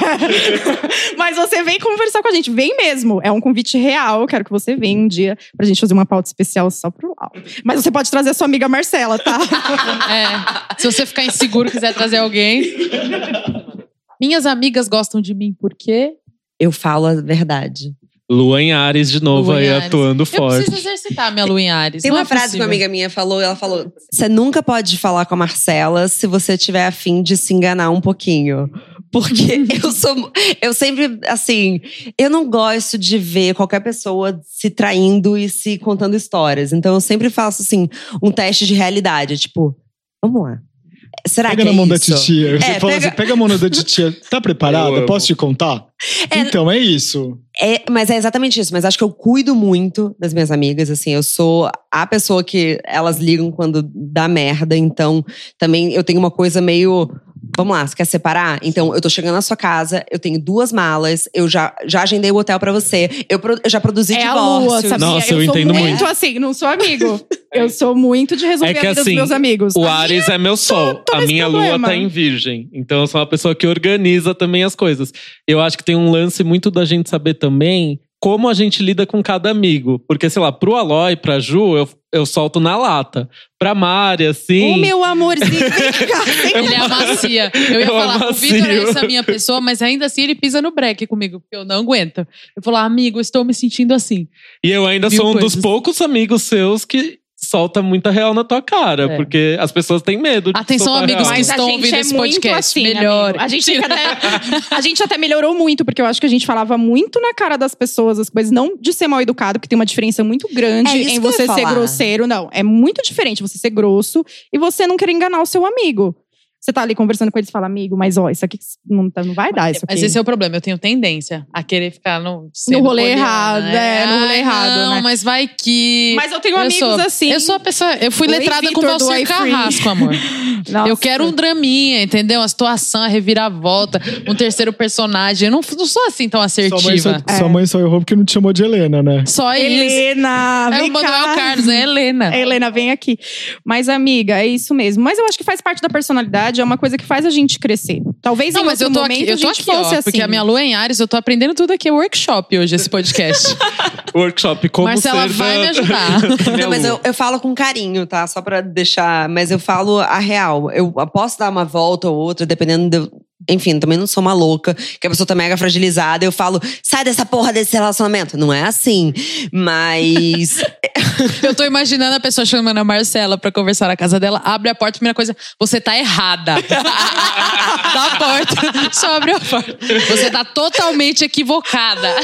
Mas você vem conversar com a gente. Vem mesmo. É um convite real. Quero que você venha um dia pra gente fazer uma pauta especial só pro Laura. Mas você pode trazer a sua amiga Marcela, tá? É. Se você ficar inseguro e quiser trazer alguém. Minhas amigas gostam de mim por quê? Eu falo a verdade. Lua em Ares de novo aí Ares. atuando Eu forte. preciso exercitar minha lua em Ares. Tem uma é frase que possível. uma amiga minha falou, ela falou: Você nunca pode falar com a Marcela se você tiver afim de se enganar um pouquinho. Porque eu sou. Eu sempre, assim, eu não gosto de ver qualquer pessoa se traindo e se contando histórias. Então eu sempre faço, assim, um teste de realidade. Tipo, vamos lá. Será Pega que na é mão da isso? titia. Você É, fala pega- assim, pega a mão da titia. Tá preparada? Posso te contar? É- Então, é isso. É, mas é exatamente isso. Mas acho que eu cuido muito das minhas amigas. Assim, eu sou a pessoa que elas ligam quando dá merda. Então, também eu tenho uma coisa meio. Vamos lá, você quer separar? Então, eu tô chegando na sua casa, eu tenho duas malas, eu já, já agendei o hotel pra você, eu, pro- eu já produzi é a divórcios. lua, sabia? Nossa, eu eu sou entendo muito muito. assim, não sou amigo. Eu sou muito de resolver É que a vida assim, dos meus amigos. O A Ares é meu sol. tô a nesse minha problema. lua tá em virgem. Então eu sou uma pessoa que organiza também as coisas. Eu acho que tem um lance muito da gente saber também como a gente lida com cada amigo. Porque, sei lá, pro Aloy, pra Ju, eu, eu solto na lata. Pra Mari, assim. O meu amorzinho, vem cá, vem cá. Ele é amacia. Eu ia Eu falar, o amacio. Vitor é essa minha pessoa, mas ainda assim ele pisa no break comigo, porque eu não aguento. Eu falo, amigo, estou me sentindo assim. E eu ainda Mil sou um dos coisas. poucos amigos seus que solta muita real na tua cara. É. Porque as pessoas têm medo de Atenção, amigos real. que estão ouvindo é esse muito podcast. assim, Melhor. amigo. A gente, até, a gente até melhorou muito, porque eu acho que a gente falava muito na cara das pessoas as coisas, não de ser mal educado, que tem uma diferença muito grande É em você ser grosseiro. Não, é muito diferente você ser grosso e você não querer enganar o seu amigo. Você tá ali conversando com eles e fala, amigo, mas ó, isso aqui não, tá- não vai dar. Isso aqui. Mas esse é o problema, eu tenho tendência a querer ficar no, sendo rolê poliana. errado, é, no rolê Ai, errado, Não, né? mas vai que. Mas eu tenho eu amigos sou, assim. Eu sou a pessoa. Eu fui Oi, letrada com Valcir iFree. Carrasco, amor. Nossa. Eu quero um draminha, entendeu? Uma situação, a reviravolta, um terceiro personagem. Eu não, não sou assim tão Sua mãe, só, assertiva. sua mãe só errou porque não te chamou de Helena, né? Só isso. Helena, É vem o Manuel cá. Carlos, é Helena. É, Helena, vem aqui. Mas, amiga, é isso mesmo. Mas eu acho que faz parte da personalidade, é uma coisa que faz a gente crescer. Talvez Não, em mas outro eu tô momento aqui, eu a tô gente aqui, ó, fosse assim. porque a minha lua é em Ares, eu tô aprendendo tudo aqui, é workshop hoje, esse podcast. Workshop como Marcela ser vai da- me ajudar. Não, mas eu, eu falo com carinho, tá? Só pra deixar. Mas eu falo a real. Eu posso dar uma volta ou outra, dependendo. Do, enfim, também não sou uma louca, que a pessoa tá mega fragilizada. Eu falo, sai dessa porra desse relacionamento. Não é assim. Mas. Eu tô imaginando a pessoa chamando a Marcela pra conversar na casa dela, abre a porta, primeira coisa, você tá errada. Dá a porta, só abre a porta. Você tá totalmente equivocada.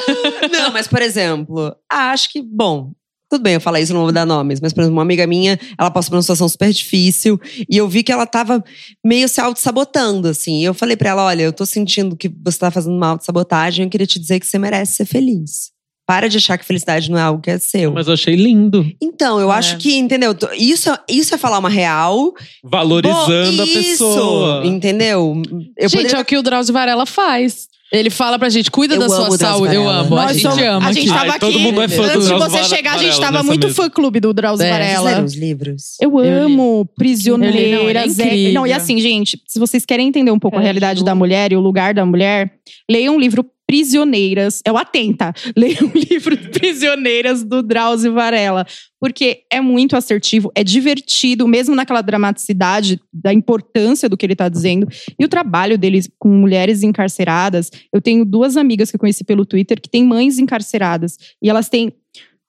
não, mas, por exemplo, acho que, bom. Tudo bem eu falar isso, não vou dar nomes, mas, por exemplo, uma amiga minha, ela passou por uma situação super difícil e eu vi que ela tava meio se auto-sabotando, assim. E eu falei pra ela: olha, eu tô sentindo que você tá fazendo uma auto-sabotagem, eu queria te dizer que você merece ser feliz. Para de achar que felicidade não é algo que é seu. Mas eu achei lindo. Então, eu É. acho que, entendeu? Isso, isso é falar uma real. Valorizando Bom, a pessoa. Isso, entendeu? Eu gente, poderia- é o que o Drauzio Varela faz. Ele fala pra gente, cuida Eu da sua saúde. Eu amo, a Nós gente somos- ama. A gente aqui. tava Ai, todo aqui. mundo é fã do Antes de Drauzio você Varela chegar, a gente tava muito mesa. fã-clube do Drauzio É, Varela. os livros? Eu Eu li. amo Prisioneiras. Não, é é-. Não, e assim, gente, se vocês querem entender um pouco a É, realidade Ju. da mulher e o lugar da mulher, leiam o livro Prisioneiras. É o Atenta. Leiam o livro Prisioneiras do Drauzio Varela. Porque é muito assertivo, é divertido, mesmo naquela dramaticidade da importância do que ele tá dizendo. E o trabalho dele com mulheres encarceradas. Eu tenho duas amigas que eu conheci pelo Twitter que têm mães encarceradas. E elas têm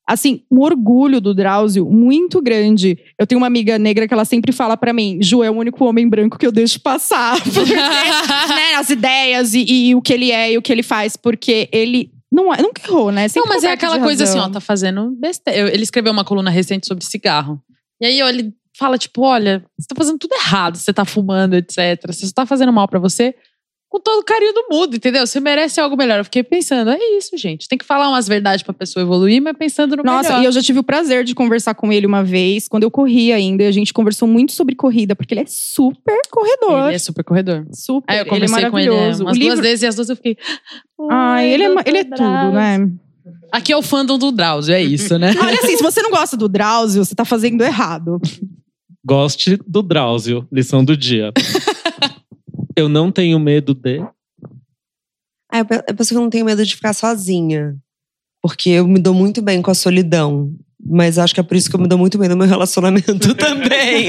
assim, um orgulho do Drauzio muito grande. Eu tenho uma amiga negra que ela sempre fala pra mim, Ju, é o único homem branco que eu deixo passar. Porque, né, as ideias e, e o que ele é e o que ele faz, porque ele não, é- nunca errou, né? Não, Sempre mas é aquela coisa assim, ó, tá fazendo besteira. Ele escreveu uma coluna recente sobre cigarro. E aí ó, ele fala, tipo, olha, você tá fazendo tudo errado, você tá fumando, etc. Você só tá fazendo mal pra você com todo o carinho do mundo, entendeu? Você merece algo melhor. Eu fiquei pensando, é isso, gente. Tem que falar umas verdades pra pessoa evoluir, mas pensando no Nossa, melhor. e eu já tive o prazer de conversar com ele uma vez, quando eu corri ainda, e a gente conversou muito sobre corrida, porque ele é super corredor. Ele é super corredor. Super, Aí eu ele é conversei com ele é, maravilhoso. umas o livro... duas vezes e as duas eu fiquei. Ai, ele é, ele é tudo, né? Aqui é o fandom do Drauzio, é isso, né? Olha assim, se você não gosta do Drauzio, você tá fazendo errado. Goste do Drauzio, lição do dia. Eu não tenho medo de. Ah, eu pe- eu penso que eu não tenho medo de ficar sozinha. Porque eu me dou muito bem com a solidão. Mas acho que é por isso que eu me dou muito bem no meu relacionamento também.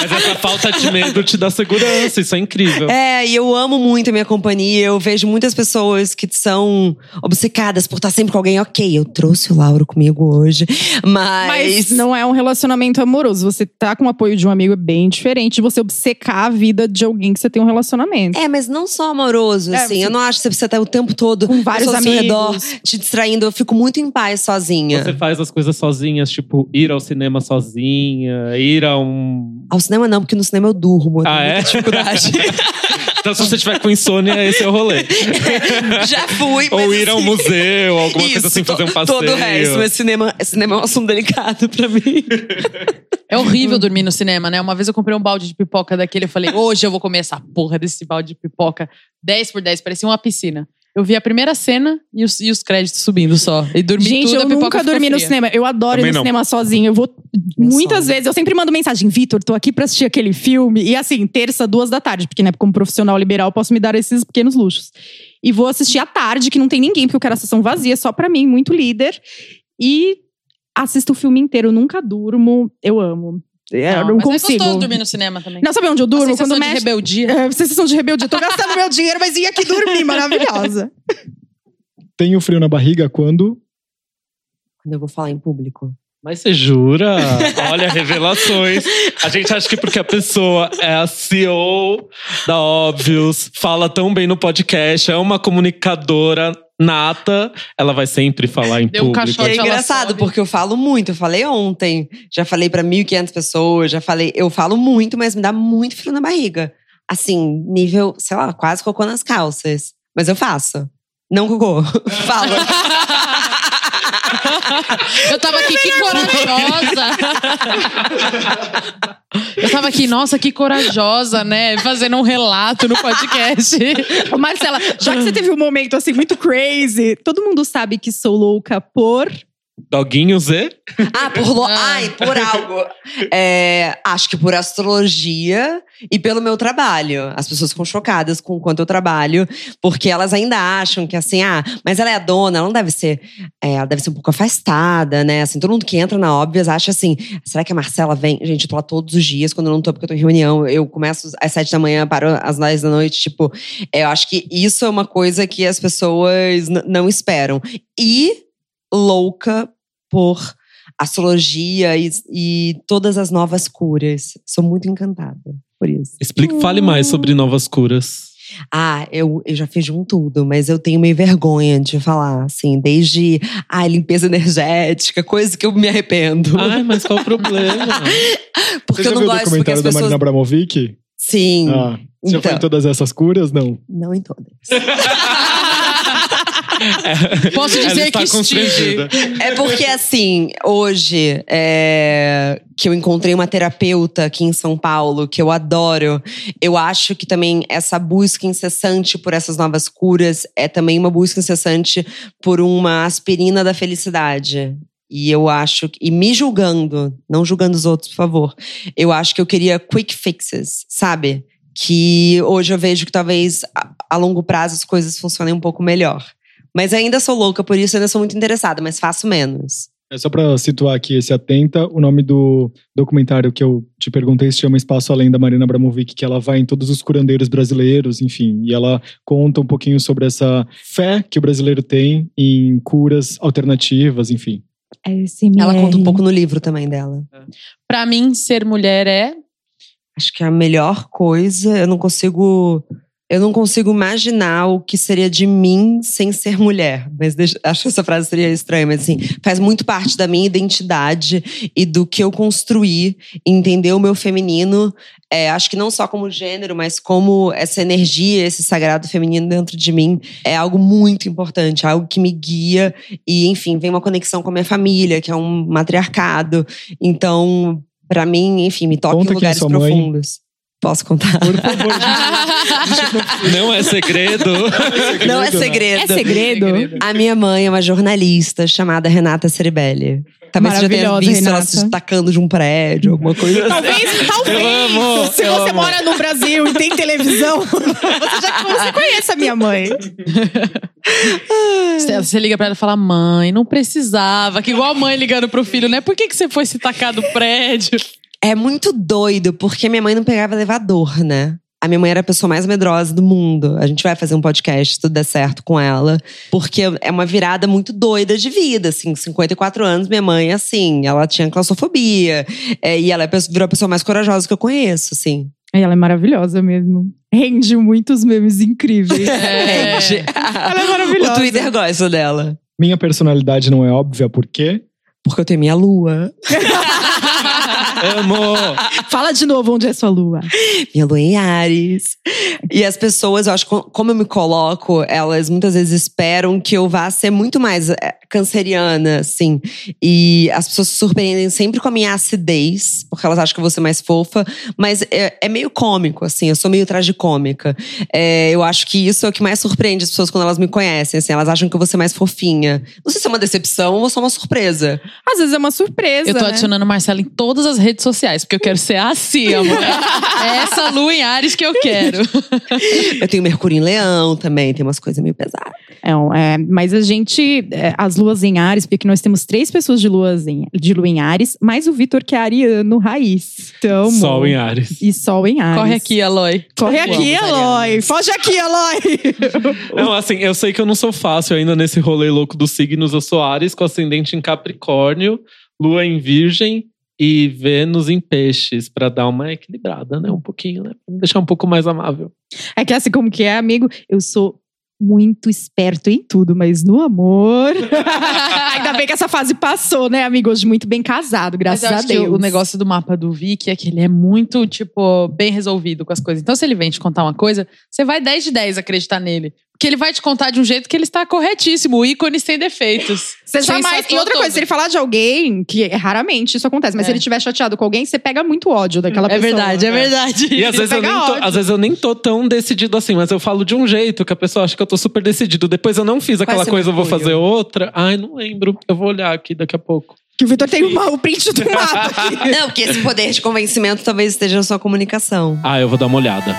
Mas essa falta de medo te dá segurança, isso é incrível. É, e eu amo muito a minha companhia. Eu vejo muitas pessoas que são obcecadas por estar sempre com alguém. Ok, eu trouxe o Lauro comigo hoje, mas. Mas não é um relacionamento amoroso. Você tá com o apoio de um amigo é bem diferente de você obcecar a vida de alguém que você tem um relacionamento. É, mas não só amoroso, É, assim. sim. Eu não acho que você precisa estar o tempo todo Com vários pessoas ao seu redor, amigos. te distraindo. Eu fico muito em paz sozinha. Você faz as coisas sozinhas, tipo, ir ao cinema sozinha, ir a um. Ao cinema não, porque no cinema eu durmo. Eu Ah, é? dificuldade. Então, se você tiver com insônia, esse é o rolê. Já fui, mas Ou ir a um assim- museu, alguma coisa Isso, assim, fazer um passeio. Todo o resto, mas cinema, cinema é um assunto delicado pra mim. É horrível dormir no cinema, né? Uma vez eu comprei um balde de pipoca daquele, eu falei, hoje eu vou comer essa porra desse balde de pipoca 10 por 10, parecia uma piscina. Eu vi a primeira cena e os, e os créditos subindo só. E dormi Gente, tudo, eu a pipoca nunca dormi no cinema. Eu adoro ir Também no não. cinema sozinho. Eu vou muitas vezes. Eu sempre mando mensagem, Vitor, tô aqui pra assistir aquele filme. E assim, terça, duas da tarde, porque né, como profissional liberal, posso me dar esses pequenos luxos. E vou assistir à tarde, que não tem ninguém, porque eu quero a sessão vazia, só pra mim, muito líder. E assisto o filme inteiro, nunca durmo. Eu amo. É, eu não mas consigo. é gostoso dormir no cinema também. Não, sabe onde eu a durmo? sensação Quando de mexe. rebeldia. É, sensação de rebeldia. Tô gastando meu dinheiro, mas ia aqui dormir, maravilhosa. Tenho frio na barriga quando. Quando eu vou falar em público. Mas você jura? Olha, revelações. A gente acha que porque a pessoa é a CEO da Óbvios, fala tão bem no podcast, é uma comunicadora nata, ela vai sempre falar em Deu um público. É engraçado, porque eu falo muito. Eu falei ontem. Já falei pra 1.500 pessoas. Já falei. Eu falo muito, mas me dá muito frio na barriga. Assim, nível, sei lá, quase cocô nas calças. Mas eu faço. Não cocô. Falo. Eu tava aqui, que corajosa. Eu tava aqui, nossa, que corajosa, né? Fazendo um relato no podcast. Marcela, já que você teve um momento assim muito crazy, todo mundo sabe que sou louca por. Doguinho Z? Ah, por lo... Ah. Ai, por algo. É, acho que por astrologia e pelo meu trabalho. As pessoas ficam chocadas com o quanto eu trabalho, porque elas ainda acham que assim, ah, mas ela é a dona, ela não deve ser. é, ela deve ser um pouco afastada, né? Assim, todo mundo que entra na óbvias acha assim: será que a Marcela vem? Gente, eu tô lá todos os dias, quando eu não tô, porque eu tô em reunião. Eu começo às sete da manhã, paro às dez da noite. Tipo, eu acho que isso é uma coisa que as pessoas não esperam. E louca por astrologia e, e todas as novas curas. Sou muito encantada por isso. Explique, fale mais sobre novas curas. Ah, eu, eu já fiz um tudo, mas eu tenho meio vergonha de falar, assim, desde ah, limpeza energética, coisa que eu me arrependo. Ai, mas qual o problema? porque Você eu já não viu o gosto, porque documentário as da pessoas. Marina Abramovic? Sim, Ah, você já Então. foi em todas essas curas? Não. não em todas. Posso dizer que estive. É porque, assim, hoje, é, que eu encontrei uma terapeuta aqui em São Paulo, que eu adoro, eu acho que também essa busca incessante por essas novas curas é também uma busca incessante por uma aspirina da felicidade. E eu acho, que- e me julgando, não julgando os outros, por favor, eu acho que eu queria quick fixes, sabe? Que hoje eu vejo que talvez a, a longo prazo as coisas funcionem um pouco melhor. Mas ainda sou louca por isso, ainda sou muito interessada, mas faço menos. É só pra situar aqui esse Atenta, o nome do documentário que eu te perguntei se chama Espaço Além da Marina Abramovic, que ela vai em todos os curandeiros brasileiros, enfim, e ela conta um pouquinho sobre essa fé que o brasileiro tem em curas alternativas, enfim. Ela conta um pouco no livro também dela. Pra mim, ser mulher é. Acho que é a melhor coisa, eu não consigo. Eu não consigo imaginar o que seria de mim sem ser mulher. Mas deixa- acho que essa frase seria estranha, mas assim, faz muito parte da minha identidade e do que eu construí, entender o meu feminino. é, acho que não só como gênero, mas como essa energia, esse sagrado feminino dentro de mim é algo muito importante, algo que me guia e, enfim, vem uma conexão com a minha família, que é um matriarcado. Então, pra mim, enfim, me toca Conta em é lugares sua mãe. Posso contar? Por favor, gente. Não é segredo. Não é né? segredo. É segredo? A minha mãe é uma jornalista chamada Renata Ceribelli. Talvez você já tenha visto ela Renata. se destacando de um prédio, alguma coisa assim. Talvez, talvez. Amo, se você amo. mora no Brasil e tem televisão, você já você conhece a minha mãe. Você, você liga pra ela e fala: mãe, não precisava. Que igual a mãe ligando pro filho, né? Por que, que você foi se tacar do prédio? É muito doido, porque minha mãe não pegava elevador, né? A minha mãe era a pessoa mais medrosa do mundo. A gente vai fazer um podcast, se tudo der certo com ela. Porque é uma virada muito doida de vida, assim. 54 anos, minha mãe, assim, ela tinha claustrofobia. É, e ela é a pessoa- virou a pessoa mais corajosa que eu conheço, assim. Ela é maravilhosa mesmo. Rende muitos memes incríveis. É. Gente, Ela é maravilhosa. o Twitter gosta dela. Minha personalidade não é óbvia, por quê? Porque eu tenho minha lua. Amo. Fala de novo onde é sua lua. Minha lua em Ares. E as pessoas, eu acho, que como eu me coloco, elas muitas vezes esperam que eu vá ser muito mais é, canceriana, assim. E as pessoas se surpreendem sempre com a minha acidez, porque elas acham que eu vou ser mais fofa. Mas é, é meio cômico, assim. Eu sou meio tragicômica. É, eu acho que isso é o que mais surpreende as pessoas quando elas me conhecem, assim. Elas acham que eu vou ser mais fofinha. Não sei se é uma decepção ou só uma surpresa. Às vezes é uma surpresa. Eu tô né? adicionando Marcela em todas as redes sociais, porque eu quero ser assim, amor. É essa lua em Ares que eu quero. Eu tenho Mercúrio em Leão também, tem umas coisas meio pesadas. É, é, mas a gente, é, as luas em Ares, porque nós temos três pessoas de, luas em, de lua em Ares, mais o Vitor que é ariano raiz. Então, Sol amor. em Ares. E Sol em Ares. Corre aqui, Aloy. Corre Eu aqui, Eloy. Foge aqui, Eloy. Não, assim, eu sei que eu não sou fácil ainda nesse rolê louco dos signos. Eu sou Ares com ascendente em Capricórnio, Lua em Virgem e Vênus em Peixes, pra dar uma equilibrada, né? Um pouquinho, né? Deixar um pouco mais amável. É que assim como que é, amigo, eu sou muito esperto em tudo, mas no amor. Ainda bem que essa fase passou, né, amigo? Hoje muito bem casado, graças Mas eu a Deus. o negócio do mapa do Vic é que ele é muito, tipo, bem resolvido com as coisas. Então, se ele vem te contar uma coisa, você vai 10 de 10 acreditar nele. Porque ele vai te contar de um jeito que ele está corretíssimo, o ícone sem defeitos. Você jamais. E outra coisa, toda. se ele falar de alguém, que é, raramente isso acontece, mas É. se ele estiver chateado com alguém, você pega muito ódio daquela É pessoa. verdade, é verdade. E às vezes, eu nem tô, às vezes eu nem tô tão decidido assim, mas eu falo de um jeito que a pessoa acha que eu tô super decidido. Depois eu não fiz aquela coisa, eu vou fazer outra. Ai, não lembro. Eu vou olhar aqui daqui a pouco. Que o Vitor tem uma- o print do mapa. Não, porque esse poder de convencimento talvez esteja na sua comunicação. Ah, eu vou dar uma olhada.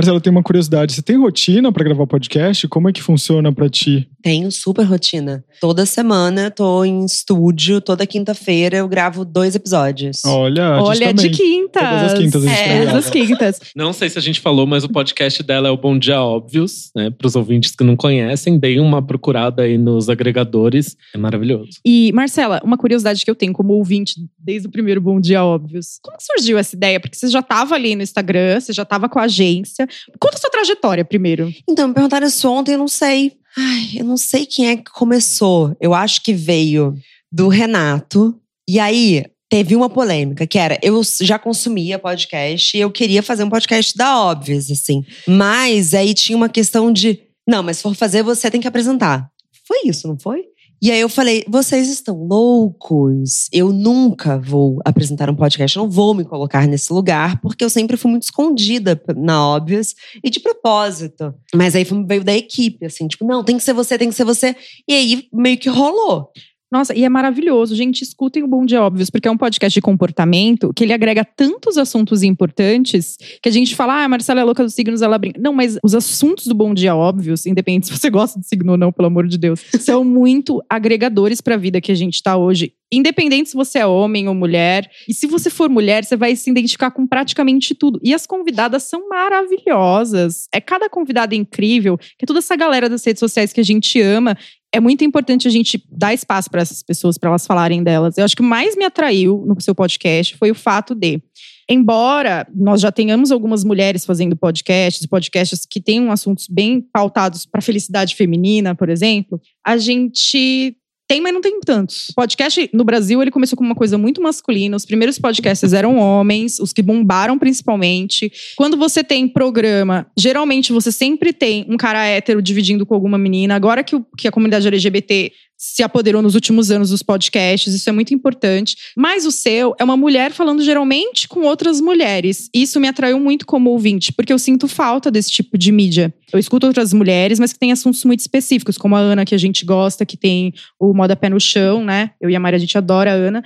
Marcelo, eu tenho uma curiosidade. Você tem rotina pra gravar podcast? Como é que funciona pra ti? Tenho super rotina. Toda semana tô em estúdio, toda quinta-feira eu gravo dois episódios. Olha, Olha, de quintas. Todas as quintas a gente É. Todas as quintas. Não sei se a gente falou, mas o podcast dela é o Bom Dia Óbvios, né? Para os ouvintes que não conhecem, deem uma procurada aí nos agregadores. É maravilhoso. E, Marcela, uma curiosidade que eu tenho como ouvinte desde o primeiro Bom Dia Óbvios. Como que surgiu essa ideia? Porque você já tava ali no Instagram, você já tava com a agência. Conta sua trajetória primeiro. Então, me perguntaram isso ontem, eu não sei. Ai, eu não sei quem é que começou. Eu acho que veio do Renato. E aí, teve uma polêmica, que era, eu já consumia podcast e eu queria fazer um podcast da Óbvias, assim. Mas aí tinha uma questão de, não, mas se for fazer, você tem que apresentar. Foi isso, não foi? E aí eu falei, vocês estão loucos. Eu nunca vou apresentar um podcast, não vou me colocar nesse lugar, porque eu sempre fui muito escondida na Óbvias e de propósito. Mas aí veio da equipe, assim, tipo, não, tem que ser você, tem que ser você. E aí meio que rolou. Nossa, e é maravilhoso. Gente, escutem o Bom Dia Óbvios, porque é um podcast de comportamento que ele agrega tantos assuntos importantes que a gente fala, ah, a Marcela é louca dos signos, ela brinca. Não, mas os assuntos do Bom Dia Óbvios, independente se você gosta de signo ou não, pelo amor de Deus, são muito agregadores para a vida que a gente tá hoje. Independente se você é homem ou mulher. E se você for mulher, você vai se identificar com praticamente tudo. E as convidadas são maravilhosas. É cada convidada incrível, que é toda essa galera das redes sociais que a gente ama é muito importante a gente dar espaço para essas pessoas, para elas falarem delas. Eu acho que o mais me atraiu no seu podcast foi o fato de, embora nós já tenhamos algumas mulheres fazendo podcasts, podcasts que tenham assuntos bem pautados para felicidade feminina, por exemplo, a gente tem, mas não tem tantos. Podcast no Brasil, ele começou com uma coisa muito masculina. Os primeiros podcasts eram homens, os que bombaram principalmente. Quando você tem programa, geralmente você sempre tem um cara hétero dividindo com alguma menina. Agora que, que a comunidade LGBT se apoderou nos últimos anos dos podcasts, isso é muito importante. Mas o seu é uma mulher falando geralmente com outras mulheres. Isso me atraiu muito como ouvinte, porque eu sinto falta desse tipo de mídia. Eu escuto outras mulheres, mas que têm assuntos muito específicos, como a Ana, que a gente gosta, que tem o Moda Pé no Chão, né? Eu e a Mari, a gente adora a Ana.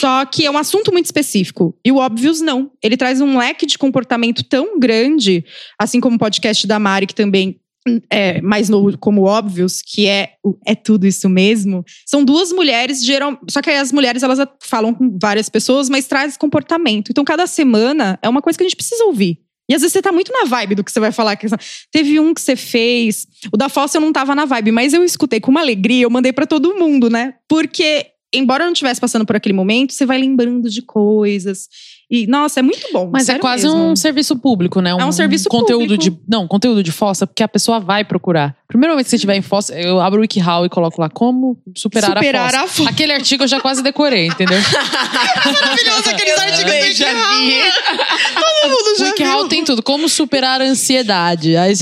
Só que é um assunto muito específico. E o Óbvios não. Ele traz um leque de comportamento tão grande, assim como o podcast da Mari, que também é, mais novo como óbvios, que é é tudo isso mesmo. São duas mulheres, geral, só que as mulheres elas falam com várias pessoas, mas traz comportamento. Então cada semana é uma coisa que a gente precisa ouvir. E às vezes você tá muito na vibe do que você vai falar. Teve um que você fez. O da Fossa eu não tava na vibe, mas eu escutei com uma alegria, eu mandei pra todo mundo, né? Porque, embora eu não estivesse passando por aquele momento, você vai lembrando de coisas. E, nossa, é muito bom. Mas é quase mesmo. um serviço público, né? É um serviço conteúdo público. de Não, conteúdo de fossa, porque a pessoa vai procurar. Primeiro momento que você estiver em fossa, eu abro o WikiHow e coloco lá como superar, Superar a fossa. a. Aquele artigo eu já quase decorei, entendeu? Maravilhoso aqueles artigos do já WikiHow. Todo mundo O já WikiHow viu. tem tudo. Como superar a ansiedade. Aí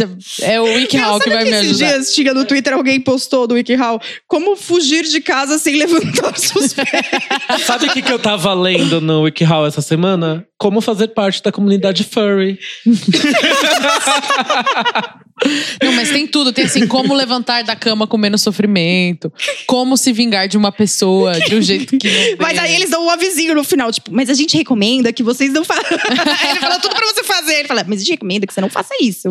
é o WikiHow que vai me esses ajudar. dias tinha no Twitter alguém postou do WikiHow como fugir de casa sem levantar os pés. Sabe o que, que eu tava lendo no WikiHow essa semana? Como fazer parte da comunidade furry. Não, mas tem tudo. Tem assim, como levantar da cama com menos sofrimento. Como se vingar de uma pessoa de um jeito que não Mas aí eles dão um avisinho no final, tipo, mas a gente recomenda que vocês não façam. Ele fala tudo pra você fazer. Ele fala, mas a gente recomenda que você não faça isso.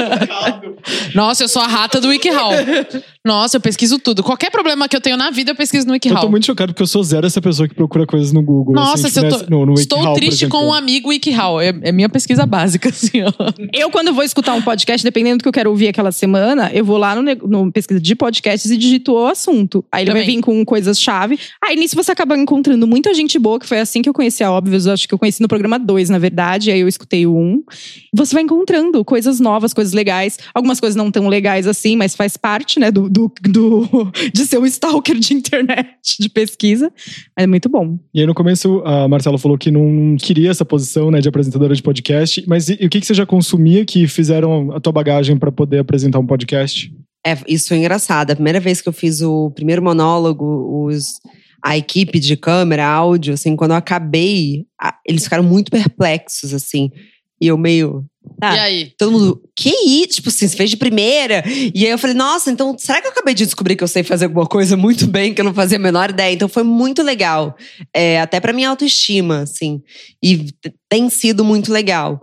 Nossa, eu sou a rata do WikiHow. Nossa, eu pesquiso tudo. Qualquer problema que eu tenho na vida, eu pesquiso no Eu WikiHow. tô muito chocado porque eu sou zero essa pessoa que procura coisas no Google. Nossa, assim, se eu tipo, tô- no, no Estou triste com um amigo WikiHow. É, é minha pesquisa básica, assim, ó. Eu, quando vou escutar um podcast, dependendo do que eu quero ouvir aquela semana, eu vou lá no, no pesquisa de podcasts e digito o assunto. Aí ele vai Também. vir com coisas-chave. Aí nisso você acaba encontrando muita gente boa, que foi assim que eu conheci a Óbvios. Eu acho que eu conheci no programa 2, na verdade. Aí eu escutei o 1. Um. Você vai encontrando coisas novas, coisas legais. Algumas coisas não tão legais assim, mas faz parte, né, do, do, do- de ser um stalker de internet, de pesquisa. Mas é muito bom. E aí no começo a Marcela falou que não queria essa posição né, de apresentadora de podcast, mas e, e o que, que você já consumia que fizeram a tua bagagem para poder apresentar um podcast? É, isso foi engraçado. A primeira vez que eu fiz o primeiro monólogo, os, a equipe de câmera, áudio, assim, quando eu acabei, a- eles ficaram muito perplexos, assim. E eu meio. Ah, E aí? Todo mundo, que isso? Tipo assim, você fez de primeira. E aí eu falei, nossa, então será que eu acabei de descobrir que eu sei fazer alguma coisa muito bem, que eu não fazia a menor ideia? Então foi muito legal. É, até pra minha autoestima, assim. E tem sido muito legal.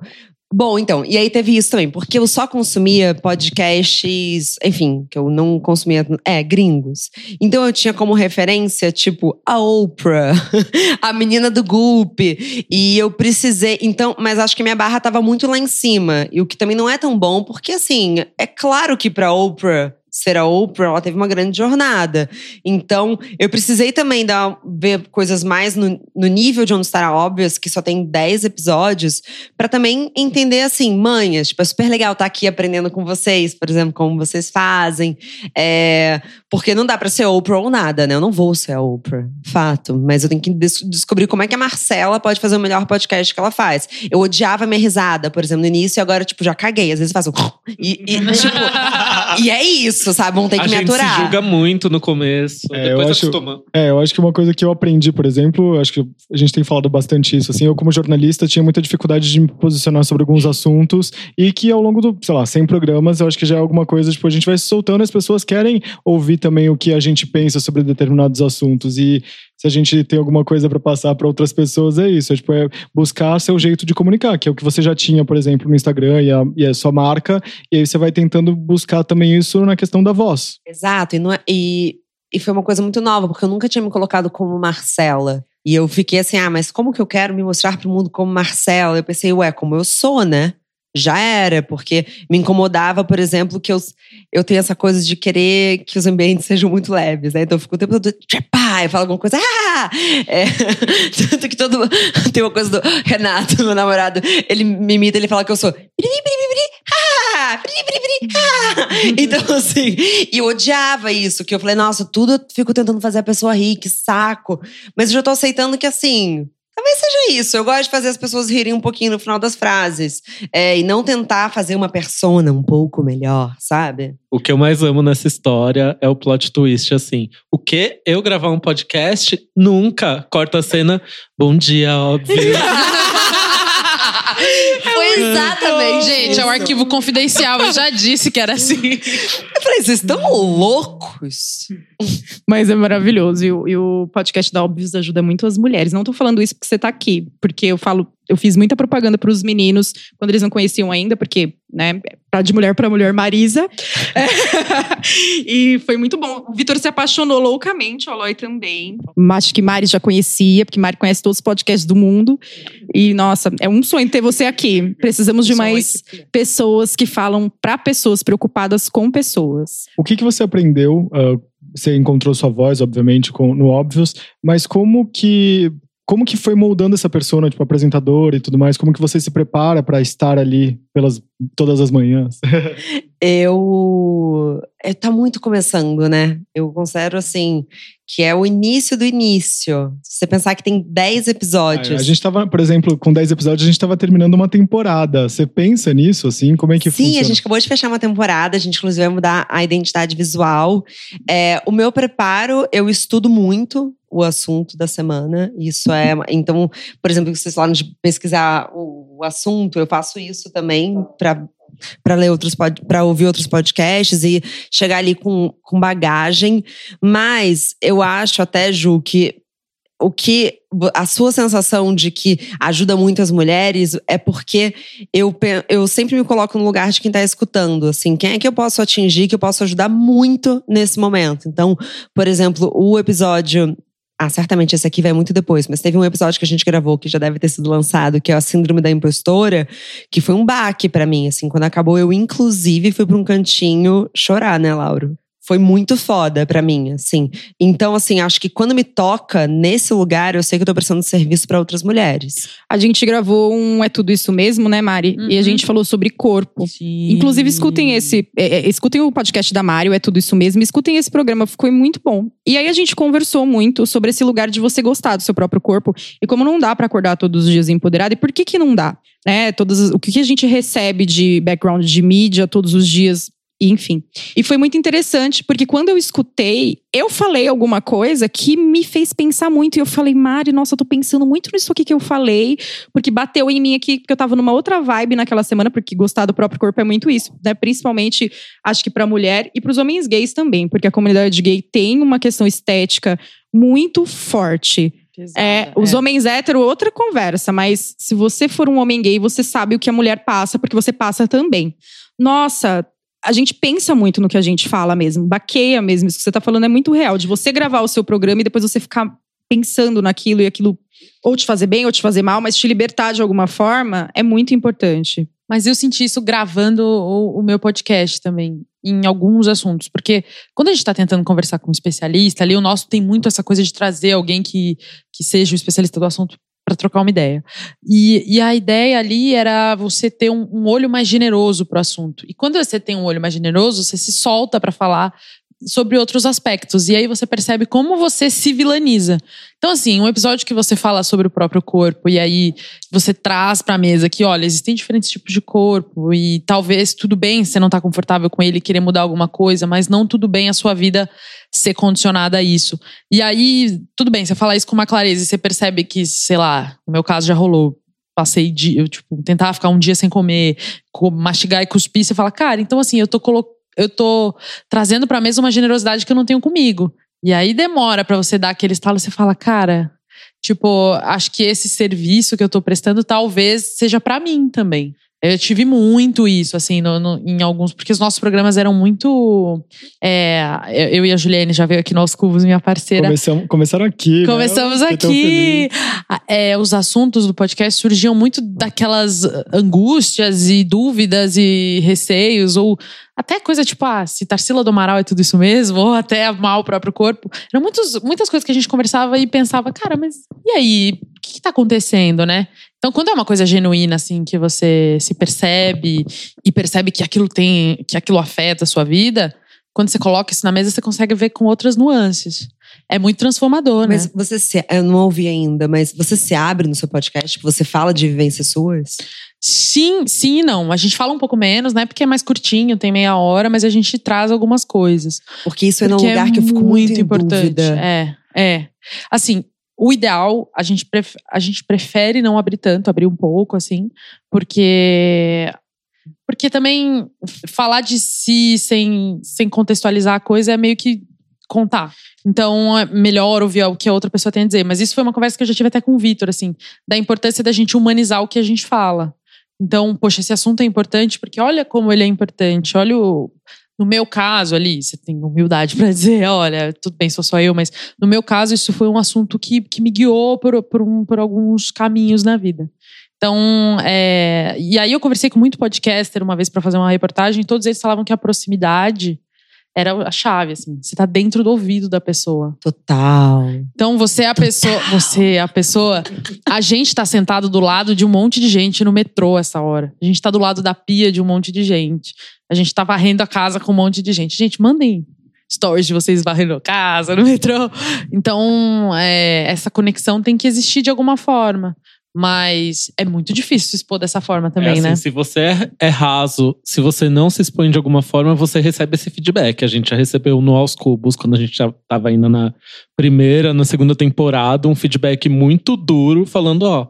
Bom, então, e aí teve isso também, porque eu só consumia podcasts, enfim, que eu não consumia, é, gringos. Então eu tinha como referência, tipo, a Oprah, a menina do Goop, e eu precisei, então, mas acho que minha barra tava muito lá em cima, e o que também não é tão bom, porque assim, é claro que pra Oprah ser a Oprah, ela teve uma grande jornada. Então, eu precisei também dar, ver coisas mais no, no nível de onde estará óbvias, que só tem 10 episódios, pra também entender assim, manhas, tipo, é super legal estar aqui aprendendo com vocês, por exemplo, como vocês fazem. É, porque não dá pra ser Oprah ou nada, né? Eu não vou ser a Oprah, fato. Mas eu tenho que des- descobrir como é que a Marcela pode fazer o melhor podcast que ela faz. Eu odiava minha risada, por exemplo, no início, e agora, tipo, já caguei. Às vezes faço. E, e, tipo, e é isso, sabe? Vão ter que a me gente aturar. se julga muito no começo. É, eu depois acho- acostuma. É, eu acho que uma coisa que eu aprendi, por exemplo, eu acho que a gente tem falado bastante isso, assim, eu como jornalista tinha muita dificuldade de me posicionar sobre alguns assuntos e que ao longo do, sei lá, 100 programas, eu acho que já é alguma coisa, tipo, a gente vai se soltando, as pessoas querem ouvir também o que a gente pensa sobre determinados assuntos e se a gente tem alguma coisa para passar para outras pessoas, é isso, é, tipo, é buscar seu jeito de comunicar, que é o que você já tinha, por exemplo, no Instagram e a, e a sua marca, e aí você vai tentando buscar também isso na questão da voz. Exato, e, não é- e, e foi uma coisa muito nova, porque eu nunca tinha me colocado como Marcela. E eu fiquei assim, ah, mas como que eu quero me mostrar pro mundo como Marcela? Eu pensei, ué, como eu sou, né? Já era, porque me incomodava, por exemplo, que eu, eu tenho essa coisa de querer que os ambientes sejam muito leves, né? Então eu fico o tempo todo, pá, eu falo alguma coisa, ah! É, tanto que todo. Tem uma coisa do Renato, meu namorado, ele me imita, ele fala que eu sou. "Biri, biri, biri, biri, ah, ah." Então, assim, e eu odiava isso, que eu falei, nossa, tudo eu fico tentando fazer a pessoa rir, que saco. Mas eu já tô aceitando que, assim, talvez seja isso. Eu gosto de fazer as pessoas rirem um pouquinho no final das frases. É, e não tentar fazer uma persona um pouco melhor, sabe? O que eu mais amo nessa história é o plot twist, assim. O que? Eu gravar um podcast? Nunca. Corta a cena. Bom dia, óbvio. Exatamente. Gente, é um arquivo confidencial. Eu já disse que era assim. Eu falei, vocês estão loucos? Mas é maravilhoso. E, o- e o podcast da Óbvios ajuda muito as mulheres. Não tô falando isso porque você tá aqui. Porque eu falo, eu fiz muita propaganda pros meninos quando eles não conheciam ainda, porque, né, pra de mulher pra mulher, Marisa. e foi muito bom. O Vitor se apaixonou loucamente, o Aloy também. Acho que Mari já conhecia, porque Mari conhece todos os podcasts do mundo. E, nossa, é um sonho ter você aqui. Precisamos de mais pessoas que falam pra pessoas preocupadas com pessoas. O que, que você aprendeu? ah, você encontrou sua voz, obviamente, com, no Óbvios, mas como que como que foi moldando essa persona, tipo apresentadora e tudo mais? Como que você se prepara para estar ali pelas todas as manhãs? Eu. é, Tá muito começando, né? Eu considero assim que é o início do início. Se você pensar que tem 10 episódios. a gente tava, por exemplo, com 10 episódios, a gente tava terminando uma temporada. Você pensa nisso, assim? Como é que Sim, funciona? a gente acabou de fechar uma temporada, a gente inclusive vai mudar a identidade visual. É, o meu preparo, eu estudo muito o assunto da semana. Isso é. Então, por exemplo, vocês falaram de pesquisar o, o assunto, eu faço isso também para para ler outros para ouvir outros podcasts e chegar ali com, com bagagem, mas eu acho até Ju que o que a sua sensação de que ajuda muitas mulheres é porque eu, eu sempre me coloco no lugar de quem está escutando. Assim, quem é que eu posso atingir, que eu posso ajudar muito nesse momento? Então, por exemplo, o episódio ah, certamente esse aqui vai muito depois, mas teve um episódio que a gente gravou que já deve ter sido lançado, que é a Síndrome da Impostora, que foi um baque para mim, assim, quando acabou eu inclusive fui para um cantinho chorar, né, Lauro? Foi muito foda para mim, assim. Então, assim, acho que quando me toca nesse lugar, eu sei que eu tô prestando serviço para outras mulheres. A gente gravou um É Tudo Isso Mesmo, né, Mari? Uhum. E a uhum. gente falou sobre corpo. Sim. Inclusive, escutem esse. É, é, escutem o podcast da Mari, É Tudo Isso Mesmo. Escutem esse programa, ficou muito bom. E aí a gente conversou muito sobre esse lugar de você gostar do seu próprio corpo e como não dá para acordar todos os dias empoderado e por que que não dá. Né, todos, o que a gente recebe de background de mídia todos os dias enfim. E foi muito interessante, porque quando eu escutei, eu falei alguma coisa que me fez pensar muito. E eu falei, Mari, nossa, eu tô pensando muito nisso aqui que eu falei, porque bateu em mim aqui, porque eu tava numa outra vibe naquela semana, porque gostar do próprio corpo é muito isso, né? Principalmente, acho que pra mulher e pros homens gays também, porque a comunidade gay tem uma questão estética muito forte. Exato, é, os é. homens hétero, outra conversa, mas se você for um homem gay, você sabe o que a mulher passa, porque você passa também. Nossa, a gente pensa muito no que a gente fala mesmo, baqueia mesmo. Isso que você tá falando é muito real, de você gravar o seu programa e depois você ficar pensando naquilo e aquilo ou te fazer bem ou te fazer mal, mas te libertar de alguma forma é muito importante. Mas eu senti isso gravando o, o meu podcast também, em alguns assuntos. Porque quando a gente está tentando conversar com um especialista, ali o nosso tem muito essa coisa de trazer alguém que, que seja o especialista do assunto para trocar uma ideia. E, e, a ideia ali era você ter um, um olho mais generoso para o assunto. E quando você tem um olho mais generoso, você se solta para falar sobre outros aspectos. E aí você percebe como você se vilaniza. Então, assim, um episódio que você fala sobre o próprio corpo, e aí você traz pra mesa que, olha, existem diferentes tipos de corpo, e talvez tudo bem você não tá confortável com ele querer mudar alguma coisa, mas não tudo bem a sua vida ser condicionada a isso. E aí, tudo bem, você fala isso com uma clareza e você percebe que, sei lá, no meu caso já rolou. Passei de, eu, tipo, tentar ficar um dia sem comer, mastigar e cuspir, você fala, cara, então assim, eu tô colocando eu tô trazendo pra mesa uma generosidade que eu não tenho comigo. E aí demora para você dar aquele estalo, você fala, cara, tipo, acho que esse serviço que eu tô prestando talvez seja para mim também. Eu tive muito isso, assim, no, no, em alguns. Porque os nossos programas eram muito. É, eu e a Juliane já veio aqui no Aos Cubos, minha parceira. Começamos, começaram aqui. Né? Começamos né? aqui. É, os assuntos do podcast surgiam muito daquelas angústias e dúvidas e receios, ou até coisa tipo, ah, se Tarsila do Amaral é tudo isso mesmo, ou até amar o próprio corpo. Eram muitos, muitas coisas que a gente conversava e pensava, cara, mas e aí? O que, que tá acontecendo, né? Então, quando é uma coisa genuína, assim, que você se percebe e percebe que aquilo tem, que aquilo afeta a sua vida, quando você coloca isso na mesa, você consegue ver com outras nuances. É muito transformador, mas né? Mas você se, eu não ouvi ainda, mas você se abre no seu podcast? Você fala de vivências suas? Sim, sim e não. A gente fala um pouco menos, né? Porque é mais curtinho, tem meia hora, mas a gente traz algumas coisas. Porque isso é num lugar é que eu fico muito, muito importante. Dúvida. É, é. Assim, o ideal, a gente, a gente prefere não abrir tanto, abrir um pouco, assim, porque. Porque também falar de si sem, sem contextualizar a coisa é meio que contar. Então, é melhor ouvir o que a outra pessoa tem a dizer. Mas isso foi uma conversa que eu já tive até com o Vitor, assim, da importância da gente humanizar o que a gente fala. Então, poxa, esse assunto é importante porque olha como ele é importante, olha o, no meu caso ali, você tem humildade para dizer, olha, tudo bem, sou só eu, mas no meu caso isso foi um assunto que, que me guiou por, por, um, por alguns caminhos na vida. Então, é, e aí eu conversei com muito podcaster uma vez para fazer uma reportagem, e todos eles falavam que a proximidade era a chave, assim. Você tá dentro do ouvido da pessoa. Total. Então você é a Total. pessoa. Você é a pessoa. A gente tá sentado do lado de um monte de gente no metrô essa hora. A gente tá do lado da pia de um monte de gente. A gente tá varrendo a casa com um monte de gente. Gente, mandem stories de vocês varrendo a casa, no metrô. Então, é, essa conexão tem que existir de alguma forma. Mas é muito difícil se expor dessa forma também, é assim, né? Se você é, raso, se você não se expõe de alguma forma, você recebe esse feedback. A gente já recebeu no Aos Cubos, quando a gente já estava indo na primeira, na segunda temporada, um feedback muito duro, falando: ó,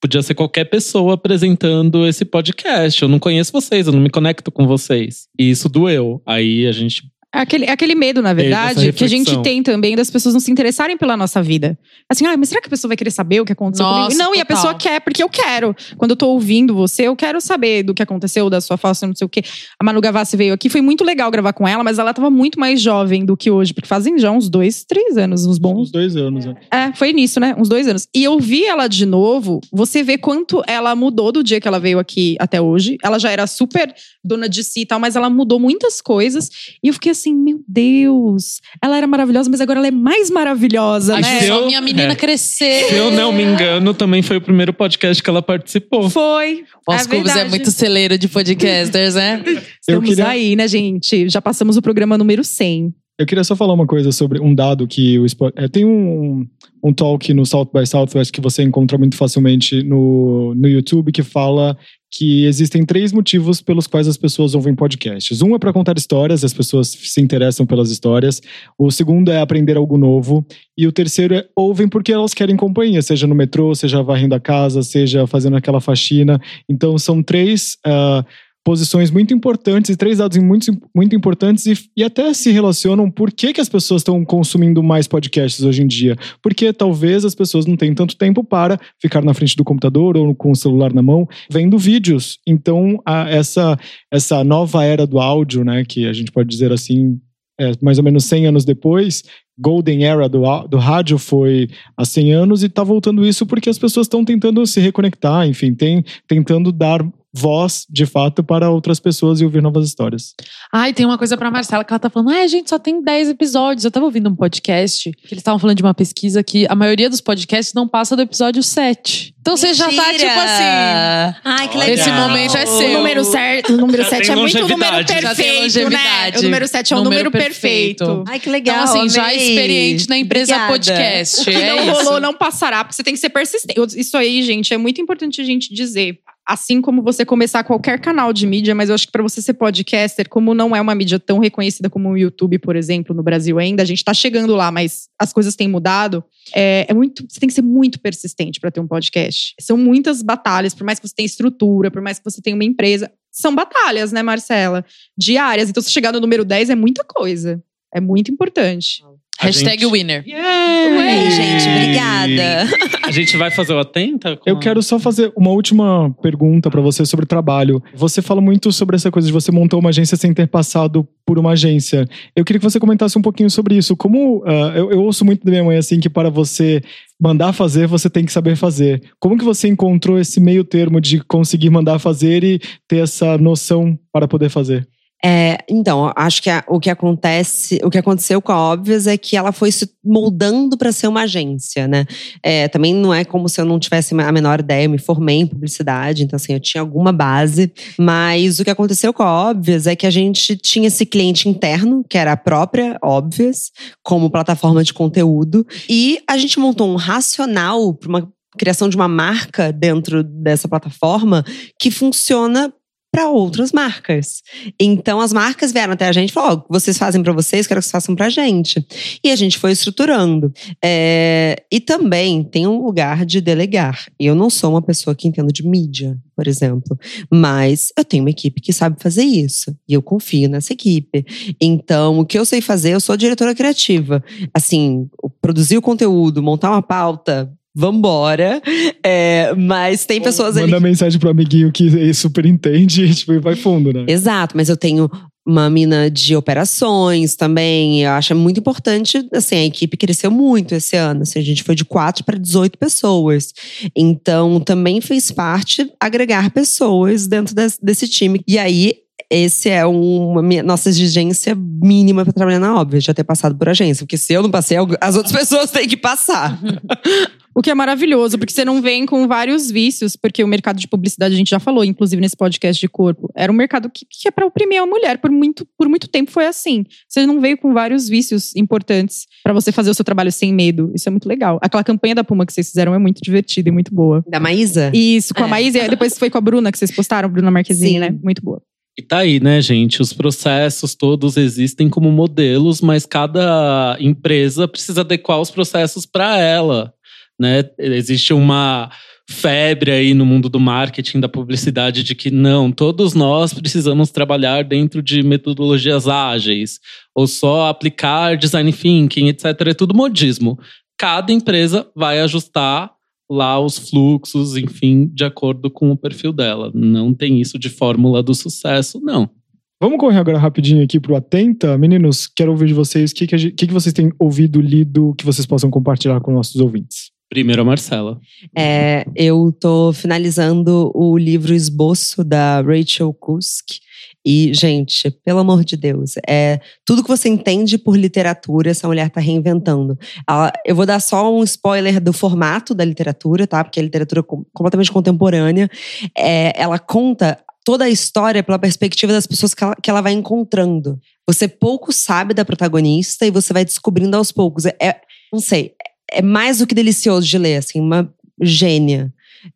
podia ser qualquer pessoa apresentando esse podcast. Eu não conheço vocês, eu não me conecto com vocês. E isso doeu. Aí a gente aquele, é aquele medo, na verdade, que a gente tem também das pessoas não se interessarem pela nossa vida. Assim, ah, mas será que a pessoa vai querer saber o que aconteceu Nossa, comigo? Não, e a total. pessoa quer, porque eu quero. Quando eu tô ouvindo você, eu quero saber do que aconteceu, da sua falsa, não sei o quê. A Manu Gavassi veio aqui, foi muito legal gravar com ela, mas ela tava muito mais jovem do que hoje, porque fazem já uns dois, três anos, uns Uns bons. dois anos, né? É, foi nisso, né? Uns dois anos. E eu vi ela de novo, você vê quanto ela mudou do dia que ela veio aqui até hoje. Ela já era super dona de si e tal, mas ela mudou muitas coisas. E eu fiquei assim, meu Deus, ela era maravilhosa, mas agora ela é mais maravilhosa, Acho né? eu- minha menina é. crescer. Se eu não me engano, também foi o primeiro podcast que ela participou. Foi. Os é Cubos é muito celeiro de podcasters, né? Eu Estamos queria- aí, né, gente? Já passamos o programa número 100. Eu queria só falar uma coisa sobre um dado que o é, tem um, um talk no South by Southwest que você encontra muito facilmente no, no YouTube que fala que existem três motivos pelos quais as pessoas ouvem podcasts. Um é para contar histórias, as pessoas se interessam pelas histórias. O segundo é aprender algo novo. E o terceiro é ouvem porque elas querem companhia, seja no metrô, seja varrendo a casa, seja fazendo aquela faxina. Então são três ah, posições muito importantes e três dados muito, muito importantes e, e até se relacionam por que, que as pessoas estão consumindo mais podcasts hoje em dia. Porque talvez as pessoas não tenham tanto tempo para ficar na frente do computador ou com o celular na mão vendo vídeos. Então, a- essa, essa nova era do áudio, né, que a gente pode dizer assim, é, mais ou menos 100 anos depois, Golden Era do, do rádio foi há 100 anos e tá voltando isso porque as pessoas estão tentando se reconectar, enfim, tem, tentando dar voz, de fato, para outras pessoas e ouvir novas histórias. Ai, tem uma coisa pra Marcela que ela tá falando. Ai, a gente só tem 10 episódios. Eu tava ouvindo um podcast que eles estavam falando de uma pesquisa que a maioria dos podcasts não passa do episódio 7. Então você já tá Mentira! tipo assim. Ai, que legal. Esse momento é seu. O número, certo, o número Já 7 tem é muito número longevidade. Já tem perfeito, né? O número 7 é o número, Número perfeito. perfeito. Ai, que legal. Então, assim, já amei. experiente na empresa Obrigada. podcast. O que é não isso. rolou não passará, porque você tem que ser persistente. Isso aí, gente, é muito importante a gente dizer. Assim como você começar qualquer canal de mídia, mas eu acho que para você ser podcaster, como não é uma mídia tão reconhecida como o YouTube, por exemplo, no Brasil ainda, a gente tá chegando lá, mas as coisas têm mudado. É, é muito, você tem que ser muito persistente para ter um podcast. São muitas batalhas, por mais que você tenha estrutura, por mais que você tenha uma empresa, são batalhas, né, Marcela? Diárias. Então, se chegar no número 10 é muita coisa. É muito importante. A Hashtag gente- winner. Amei, gente. Obrigada. A gente vai fazer o Atenta? com Eu quero só fazer uma última pergunta para você sobre trabalho. Você fala muito sobre essa coisa de você montar uma agência sem ter passado por uma agência. Eu queria que você comentasse um pouquinho sobre isso. Como ah, eu, eu ouço muito da minha mãe assim que para você mandar fazer, você tem que saber fazer. Como que você encontrou esse meio termo de conseguir mandar fazer e ter essa noção para poder fazer? É, então, acho que a- o que acontece, o que aconteceu com a Óbvias é que ela foi se moldando para ser uma agência, né? É, também não é como se eu não tivesse a menor ideia, eu me formei em publicidade, então assim, eu tinha alguma base, mas o que aconteceu com a Óbvias é que a gente tinha esse cliente interno, que era a própria Óbvias, como plataforma de conteúdo, e a gente montou um racional para uma criação de uma marca dentro dessa plataforma que funciona para outras marcas. Então as marcas vieram até a gente e falaram: ó, vocês fazem para vocês, quero que vocês façam pra gente. E a gente foi estruturando. É, e também tem um lugar de delegar. Eu não sou uma pessoa que entendo de mídia, por exemplo, mas eu tenho uma equipe que sabe fazer isso. E eu confio nessa equipe. Então, o que eu sei fazer, eu sou diretora criativa. Assim, produzir o conteúdo, montar uma pauta. Vambora. É, mas tem pessoas ali. Manda mensagem pro amiguinho que super entende e tipo, e vai fundo, né? Exato, mas eu tenho uma mina de operações também. Eu acho muito importante, assim, a equipe cresceu muito esse ano. Assim, a gente foi de 4 para 18 pessoas. Então, também fez parte agregar pessoas dentro des- desse time. E aí, esse é uma minha, nossa exigência mínima para trabalhar na óbvia, já ter passado por agência. Porque se eu não passei, as outras pessoas têm que passar. O que é maravilhoso, porque você não vem com vários vícios, porque o mercado de publicidade, a gente já falou, inclusive nesse podcast de corpo, era um mercado que, que é para oprimir a mulher. Por muito, por muito tempo foi assim. Você não veio com vários vícios importantes para você fazer o seu trabalho sem medo. Isso é muito legal. Aquela campanha da Puma que vocês fizeram é muito divertida e muito boa. Da Maísa? Isso, com a É. Maísa, e depois foi com a Bruna que vocês postaram, Bruna Marquezine, Sim. né? Muito boa. E tá aí, né, gente? Os processos todos existem como modelos, mas cada empresa precisa adequar os processos para ela, né? Existe uma febre aí no mundo do marketing, da publicidade, de que não, todos nós precisamos trabalhar dentro de metodologias ágeis, ou só aplicar design thinking, etc. É tudo modismo. Cada empresa vai ajustar lá os fluxos, enfim, de acordo com o perfil dela. Não tem isso de fórmula do sucesso, não. Vamos correr agora rapidinho aqui pro Atenta. Meninos, quero ouvir de vocês o que, que, que, que vocês têm ouvido, lido, que vocês possam compartilhar com nossos ouvintes. Primeiro a Marcela. É, eu tô finalizando o livro Esboço da Rachel Kusk. E, gente, pelo amor de Deus, é tudo que você entende por literatura, essa mulher tá reinventando. Ela- eu vou dar só um spoiler do formato da literatura, tá? Porque é literatura com- completamente contemporânea. É, ela conta toda a história pela perspectiva das pessoas que ela, que ela vai encontrando. Você pouco sabe da protagonista e você vai descobrindo aos poucos. É, é- não sei, é mais do que delicioso de ler, assim, uma gênia.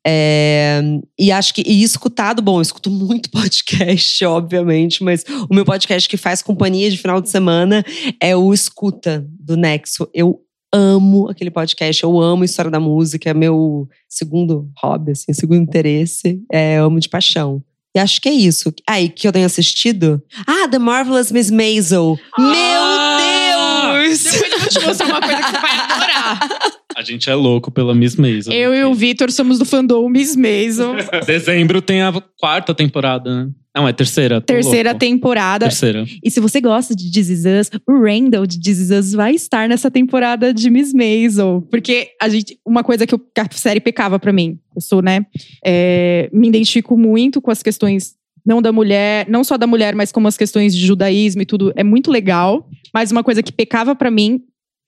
É, e acho que e escutado, bom, eu escuto muito podcast, obviamente, mas o meu podcast que faz companhia de final de semana é o Escuta do Nexo. Eu amo aquele podcast, eu amo a história da música, é meu segundo hobby, assim, segundo interesse, é, eu amo de paixão. E acho que é isso. Aí, que eu tenho assistido? Ah, The Marvelous Miss Maisel. Ah! Meu Deus! Depois eu vou te mostrar uma coisa que você vai adorar. A gente é louco pela Miss Maisel. Eu e o Vitor somos do fandom Miss Maisel. Dezembro tem a quarta temporada, né? Não, é terceira. Terceira louco. temporada. Terceira. E se você gosta de This Is Us, o Randall de This Is Us vai estar nessa temporada de Miss Maisel. Porque a gente, uma coisa que, eu- que a série pecava pra mim, eu sou, né? é, me identifico muito com as questões, não da mulher, não só da mulher, mas como as questões de judaísmo e tudo. É muito legal. Mas uma coisa que pecava pra mim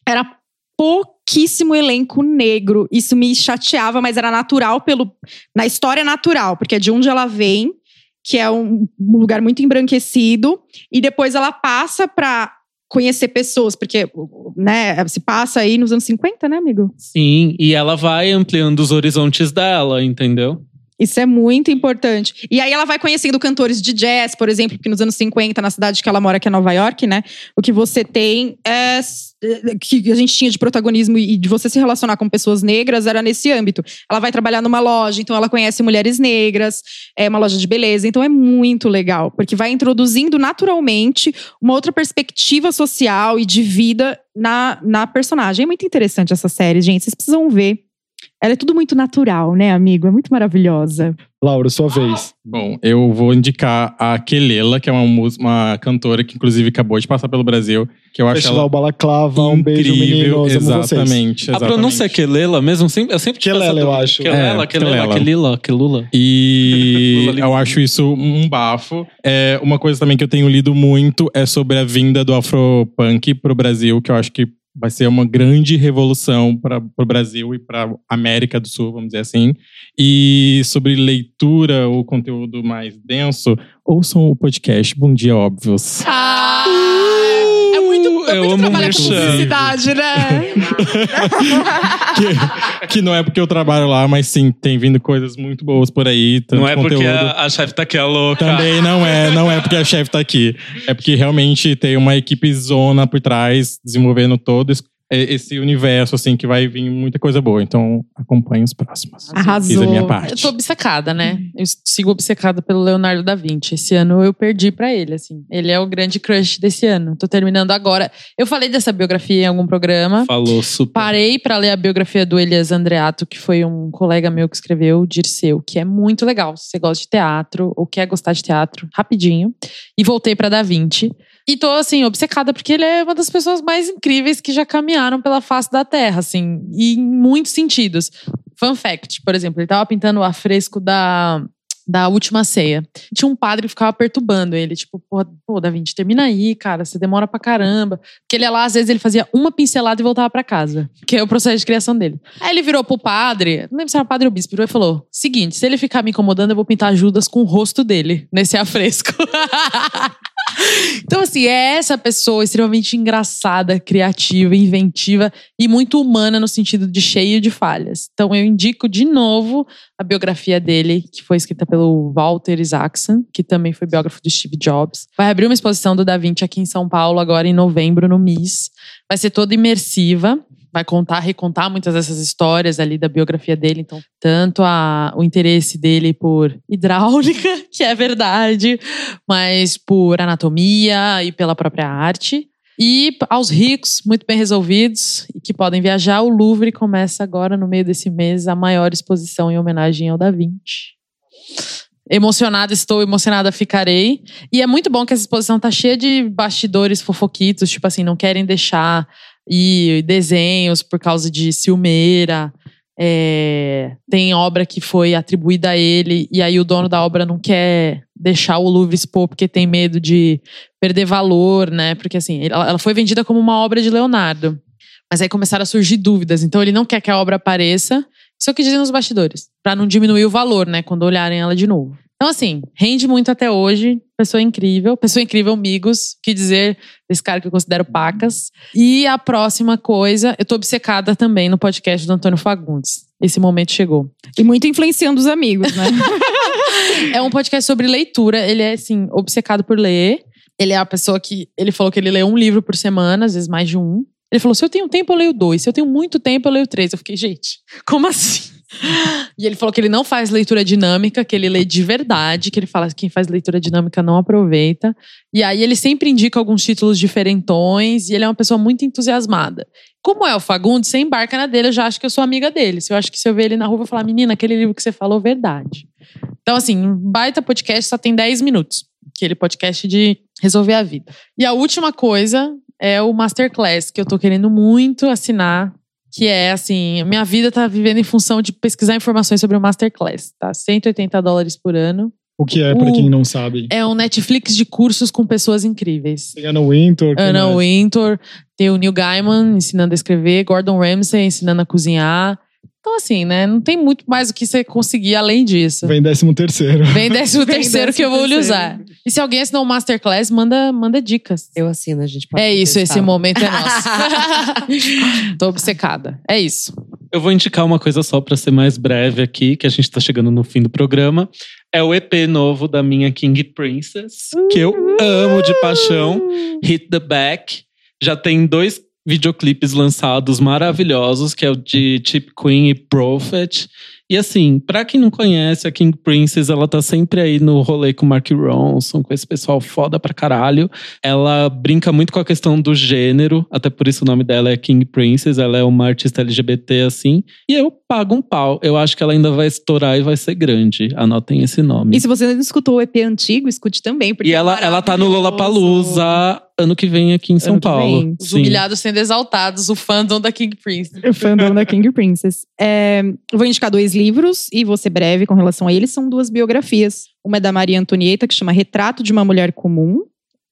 era pouquíssimo elenco negro. Isso me chateava, mas era natural pelo. Na história natural, porque é de onde ela vem que é um um lugar muito embranquecido, e depois ela passa pra conhecer pessoas, porque né, se passa aí nos anos 50, né, amigo? Sim, e ela vai ampliando os horizontes dela, entendeu? Isso é muito importante. E aí ela vai conhecendo cantores de jazz, por exemplo, que nos anos 50, na cidade que ela mora, que é Nova York, né? O que você tem é. que a gente tinha de protagonismo e de você se relacionar com pessoas negras era nesse âmbito. Ela vai trabalhar numa loja, então ela conhece mulheres negras, é uma loja de beleza, então é muito legal, porque vai introduzindo naturalmente uma outra perspectiva social e de vida na, na personagem. É muito interessante essa série, gente. Vocês precisam ver. Ela é tudo muito natural, né, amigo? É muito maravilhosa. Laura, sua vez. Bom, eu vou indicar a Kelela, que é uma, uma cantora que inclusive acabou de passar pelo Brasil, que eu acho Festival ela Balaclava, um beijo, incrível, meninos, amo vocês. exatamente, A pronúncia é exatamente. Kelela mesmo? Sempre, eu sempre Kelela, eu acho. Kelela, É, Kelela, Kelela. Kelila, Kelula. E eu acho isso um bafo. É, uma coisa também que eu tenho lido muito é sobre a vinda do afropunk pro Brasil, que eu acho que vai ser uma grande revolução para o Brasil e para América do Sul, vamos dizer assim. E sobre leitura, o conteúdo mais denso, ouçam o podcast Bom Dia Óbvios. Ah! É é eu amo trabalhar com merchan. publicidade, né? que, que não é porque eu trabalho lá, mas sim, tem vindo coisas muito boas por aí. Tanto Não é conteúdo. porque a, a chefe tá aqui a louca. Também não é, não é porque a chefe tá aqui. É porque realmente tem uma equipe zona por trás, desenvolvendo todo esse- esse universo, assim, que vai vir muita coisa boa. Então, acompanhe os próximos. Arrasou. Fiz a minha Eu parte. tô obcecada, né? Eu sigo obcecada pelo Leonardo da Vinci. Esse ano eu perdi pra ele, assim. Ele é o grande crush desse ano. Tô terminando agora. Eu falei dessa biografia em algum programa. Falou super. Parei pra ler a biografia do Elias Andreato, que foi um colega meu que escreveu, Dirceu, que é muito legal. Se você gosta de teatro ou quer gostar de teatro, rapidinho. E voltei pra Da Vinci. E tô, assim, obcecada, porque ele é uma das pessoas mais incríveis que já caminharam pela face da Terra, assim, e em muitos sentidos. Fun fact, por exemplo, ele tava pintando o afresco da, da última ceia. Tinha um padre que ficava perturbando ele, tipo, pô, pô, Da termina aí, cara, você demora pra caramba. Porque ele ia lá, às vezes ele fazia uma pincelada e voltava pra casa, que é o processo de criação dele. Aí ele virou pro padre, não lembro se era padre ou bispo, virou e falou: seguinte, se ele ficar me incomodando, eu vou pintar Judas com o rosto dele nesse afresco. Então, assim, é essa pessoa extremamente engraçada, criativa, inventiva e muito humana no sentido de cheio de falhas. Então, eu indico de novo a biografia dele, que foi escrita pelo Walter Isaacson, que também foi biógrafo do Steve Jobs. Vai abrir uma exposição do Da Vinci aqui em São Paulo, agora em novembro, no MIS. Vai ser toda imersiva. Vai contar, recontar muitas dessas histórias ali da biografia dele. Então, tanto a, o interesse dele por hidráulica, que é verdade, mas por anatomia e pela própria arte. E aos ricos, muito bem resolvidos, e que podem viajar, o Louvre começa agora, no meio desse mês, a maior exposição em homenagem ao Da Vinci. Emocionada estou, emocionada ficarei. E é muito bom que essa exposição tá cheia de bastidores fofoquitos, tipo assim, não querem deixar e desenhos por causa de ciumeira. É, tem obra que foi atribuída a ele e aí o dono da obra não quer deixar o Louvre expor porque tem medo de perder valor, né? Porque assim, ela, foi vendida como uma obra de Leonardo. Mas aí começaram a surgir dúvidas. Então ele não quer que a obra apareça. Isso é o que dizem nos bastidores. Pra não diminuir o valor, né? Quando olharem ela de novo. Então, assim, rende muito até hoje. Pessoa incrível. Pessoa incrível, amigos. Que dizer desse cara que eu considero pacas. E a próxima coisa, eu tô obcecada também no podcast do Antônio Fagundes. Esse momento chegou. E muito influenciando os amigos, né? É um podcast sobre leitura. Ele é, assim, obcecado por ler. Ele é a pessoa que. Ele falou que ele lê um livro por semana, às vezes mais de um. Ele falou: se eu tenho tempo, eu leio dois. Se eu tenho muito tempo, eu leio três. Eu fiquei, gente, como assim? E ele falou que ele não faz leitura dinâmica, que ele lê de verdade, que ele fala que quem faz leitura dinâmica não aproveita. E aí ele sempre indica alguns títulos diferentões e ele é uma pessoa muito entusiasmada. Como é o Fagundes, você embarca na dele, eu já acho que eu sou amiga dele. Se eu acho que se eu ver ele na rua, eu vou falar, menina, aquele livro que você falou, verdade. Então, assim, baita podcast só tem 10 minutos. Aquele podcast de resolver a vida. E a última coisa é o Masterclass, que eu tô querendo muito assinar que é assim, minha vida tá vivendo em função de pesquisar informações sobre o Masterclass, tá? 180 dólares por ano. O que é, pra O- quem não sabe? É um Netflix de cursos com pessoas incríveis. Tem Anna Wintour. mais? Wintour, tem o Neil Gaiman ensinando a escrever, Gordon Ramsay ensinando a cozinhar. Então, assim, né? Não tem muito mais o que você conseguir além disso. Vem décimo terceiro. Vem décimo Vem terceiro que eu vou lhe décimo usar. E se alguém assinou o Masterclass, manda, manda dicas. Eu assino, a gente pode É isso, esse testar. momento é nosso. Tô obcecada. É isso. Eu vou indicar uma coisa só pra ser mais breve aqui, que a gente tá chegando no fim do programa. É o EP novo da minha King Princess, que eu amo de paixão. Hit the Back. Já tem dois videoclipes lançados maravilhosos, que é o de Chip Queen e Prophet. E assim, pra quem não conhece, a King Princess, ela tá sempre aí no rolê com o Mark Ronson, com esse pessoal foda pra caralho. Ela brinca muito com a questão do gênero, até por isso o nome dela é King Princess, ela é uma artista LGBT assim. E eu pago um pau. Eu acho que ela ainda vai estourar e vai ser grande. Anotem esse nome. E se você não escutou o EP antigo, escute também. porque E é ela, ela tá no. Lollapalooza ano que vem aqui em São Ano que Paulo. vem. Os Sim. humilhados sendo exaltados, o fandom da King Prince. O fandom da King Princess. É, eu vou indicar dois livros e vou ser breve com relação a eles. São duas biografias. Uma é da Maria Antonieta, que chama Retrato de uma Mulher Comum,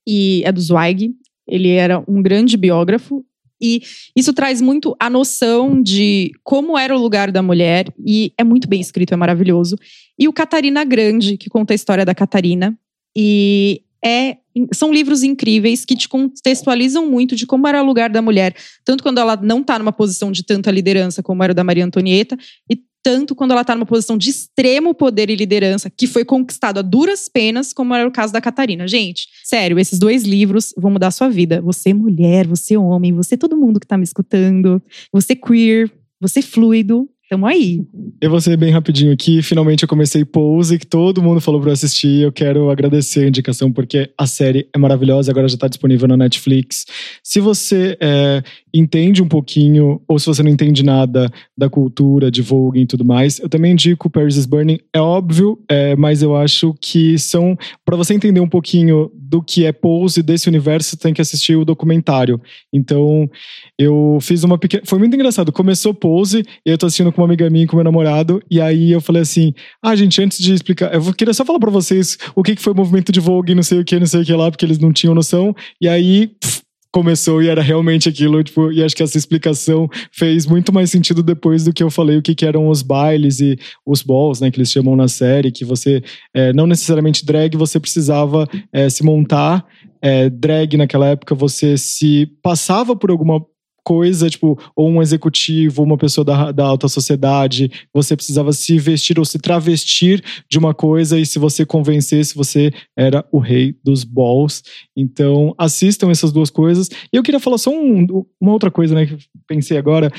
e é do Zweig. Ele era um grande biógrafo. E isso traz muito a noção de como era o lugar da mulher, e é muito bem escrito, é maravilhoso. E o Catarina Grande, que conta a história da Catarina. E é, são livros incríveis que te contextualizam muito de como era o lugar da mulher tanto quando ela não está numa posição de tanta liderança como era o da Maria Antonieta, e tanto quando ela está numa posição de extremo poder e liderança, que foi conquistado a duras penas, como era o caso da Catarina. Gente, sério, esses dois livros vão mudar a sua vida. Você mulher, você homem, você todo mundo que tá me escutando, você queer, você fluido, tamo aí. Eu vou ser bem rapidinho aqui. Finalmente eu comecei Pose, que todo mundo falou pra eu assistir. Eu quero agradecer a indicação, porque a série é maravilhosa, agora já tá disponível na Netflix. Se você é, entende um pouquinho, ou se você não entende nada da cultura, de Vogue e tudo mais, eu também indico Paris is Burning. É óbvio, é, mas eu acho que são. Pra você entender um pouquinho do que é Pose desse universo, tem que assistir o documentário. Então, eu fiz uma pequena. Foi muito engraçado. Começou Pose, e eu tô assistindo com uma amiga minha com meu namorado, e aí eu falei assim: ah, gente, antes de explicar, eu queria só falar pra vocês o que, que foi o movimento de Vogue, não sei o que, não sei o que lá, porque eles não tinham noção, e aí. pff, Começou e era realmente aquilo, tipo, e acho que essa explicação fez muito mais sentido depois do que eu falei o que, que eram os bailes e os balls, né, que eles chamam na série, que você, é, não necessariamente drag, você precisava é, se montar, é, drag naquela época você se passava por alguma coisa, tipo, ou um executivo, uma pessoa da, da alta sociedade, você precisava se vestir ou se travestir de uma coisa, e se você convencesse, você era o rei dos balls. Então, assistam essas duas coisas. E eu queria falar só um- uma outra coisa, né, que pensei agora.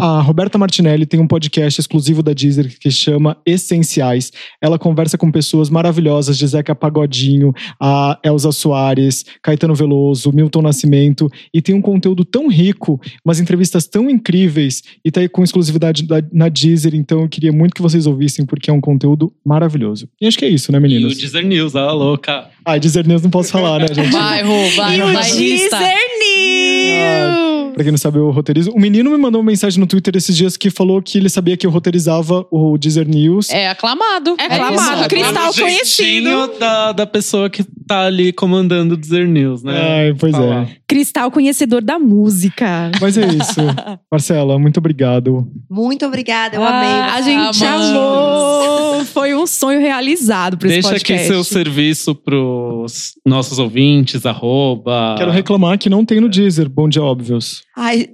A Roberta Martinelli tem um podcast exclusivo da Deezer que chama Essenciais. Ela conversa com pessoas maravilhosas, de Zeca Pagodinho, a Elza Soares, Caetano Veloso, Milton Nascimento, e tem um conteúdo tão rico, umas entrevistas tão incríveis, e tá aí com exclusividade da- na Deezer, então eu queria muito que vocês ouvissem, porque é um conteúdo maravilhoso. E acho que é isso, né, E o meninas? Deezer News, a louca. Ah, Deezer News não posso falar, né, gente? Vai, Rô, vai, e o. Deezer News! Pra quem não sabe, eu roteirizo. O menino me mandou uma mensagem no Twitter esses dias que falou que ele sabia que eu roteirizava o Deezer News. É aclamado. É aclamado, isso. Cristal É conhecido. Da, da pessoa que tá ali comandando o Deezer News, né? Ai, pois Falar. é. Cristal conhecedor da música. Mas é isso. Marcela, muito obrigado. Muito obrigada, eu Ah, amei. a gente Amamos. amou. Foi um sonho realizado pra esse Deixa aqui seu serviço pros nossos ouvintes, arroba. Quero reclamar que não tem no Deezer, Bom Dia Óbvios. Ai,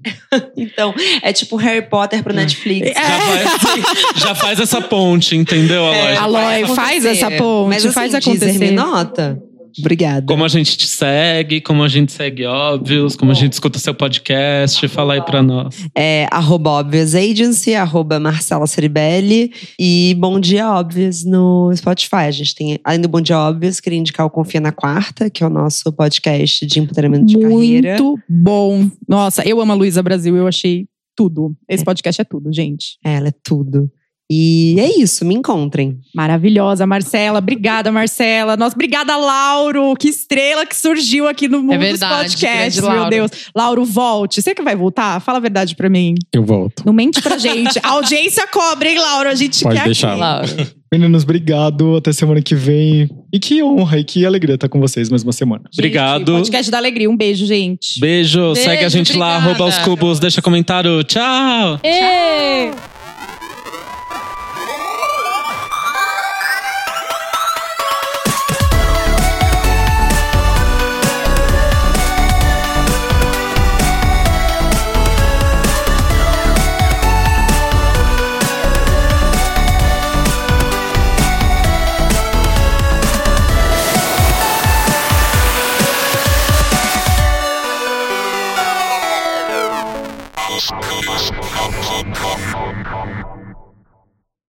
então, é tipo Harry Potter pro Netflix. É. Já faz, já faz essa ponte, entendeu, Aloy? Aloy, faz acontecer. essa ponte, Mas, assim, faz Deezer acontecer. me nota. Obrigada. Como a gente te segue, como a gente segue óbvios, como a gente escuta seu podcast, fala aí pra nós. É arroba Obvious Agency, arroba Marcela Ceribelli e Bom Dia Óbvios no Spotify. A gente tem, além do Bom Dia Óbvios, queria indicar o Confia na Quarta, que é o nosso podcast de empoderamento de carreira. Muito bom. Nossa, eu amo a Luísa Brasil, eu achei tudo. Esse podcast é tudo, gente. Ela é tudo. E é isso, me encontrem. Maravilhosa, Marcela. Obrigada, Marcela. Nossa, obrigada, Lauro. Que estrela que surgiu aqui no mundo verdade, dos podcasts, meu Lauro. Deus. Lauro, volte. Você que vai voltar? Fala a verdade pra mim. Eu volto. Não mente pra gente. A audiência cobra, hein, Lauro? A gente Pode quer deixar. aqui. Laura. Meninos, obrigado. Até semana que vem. E que honra e que alegria estar com vocês mais uma semana. Gente, Obrigado. Podcast da Alegria. Um beijo, gente. Beijo, segue a Beijo, gente lá, obrigada. arroba os cubos, deixa comentário. Tchau! Ê!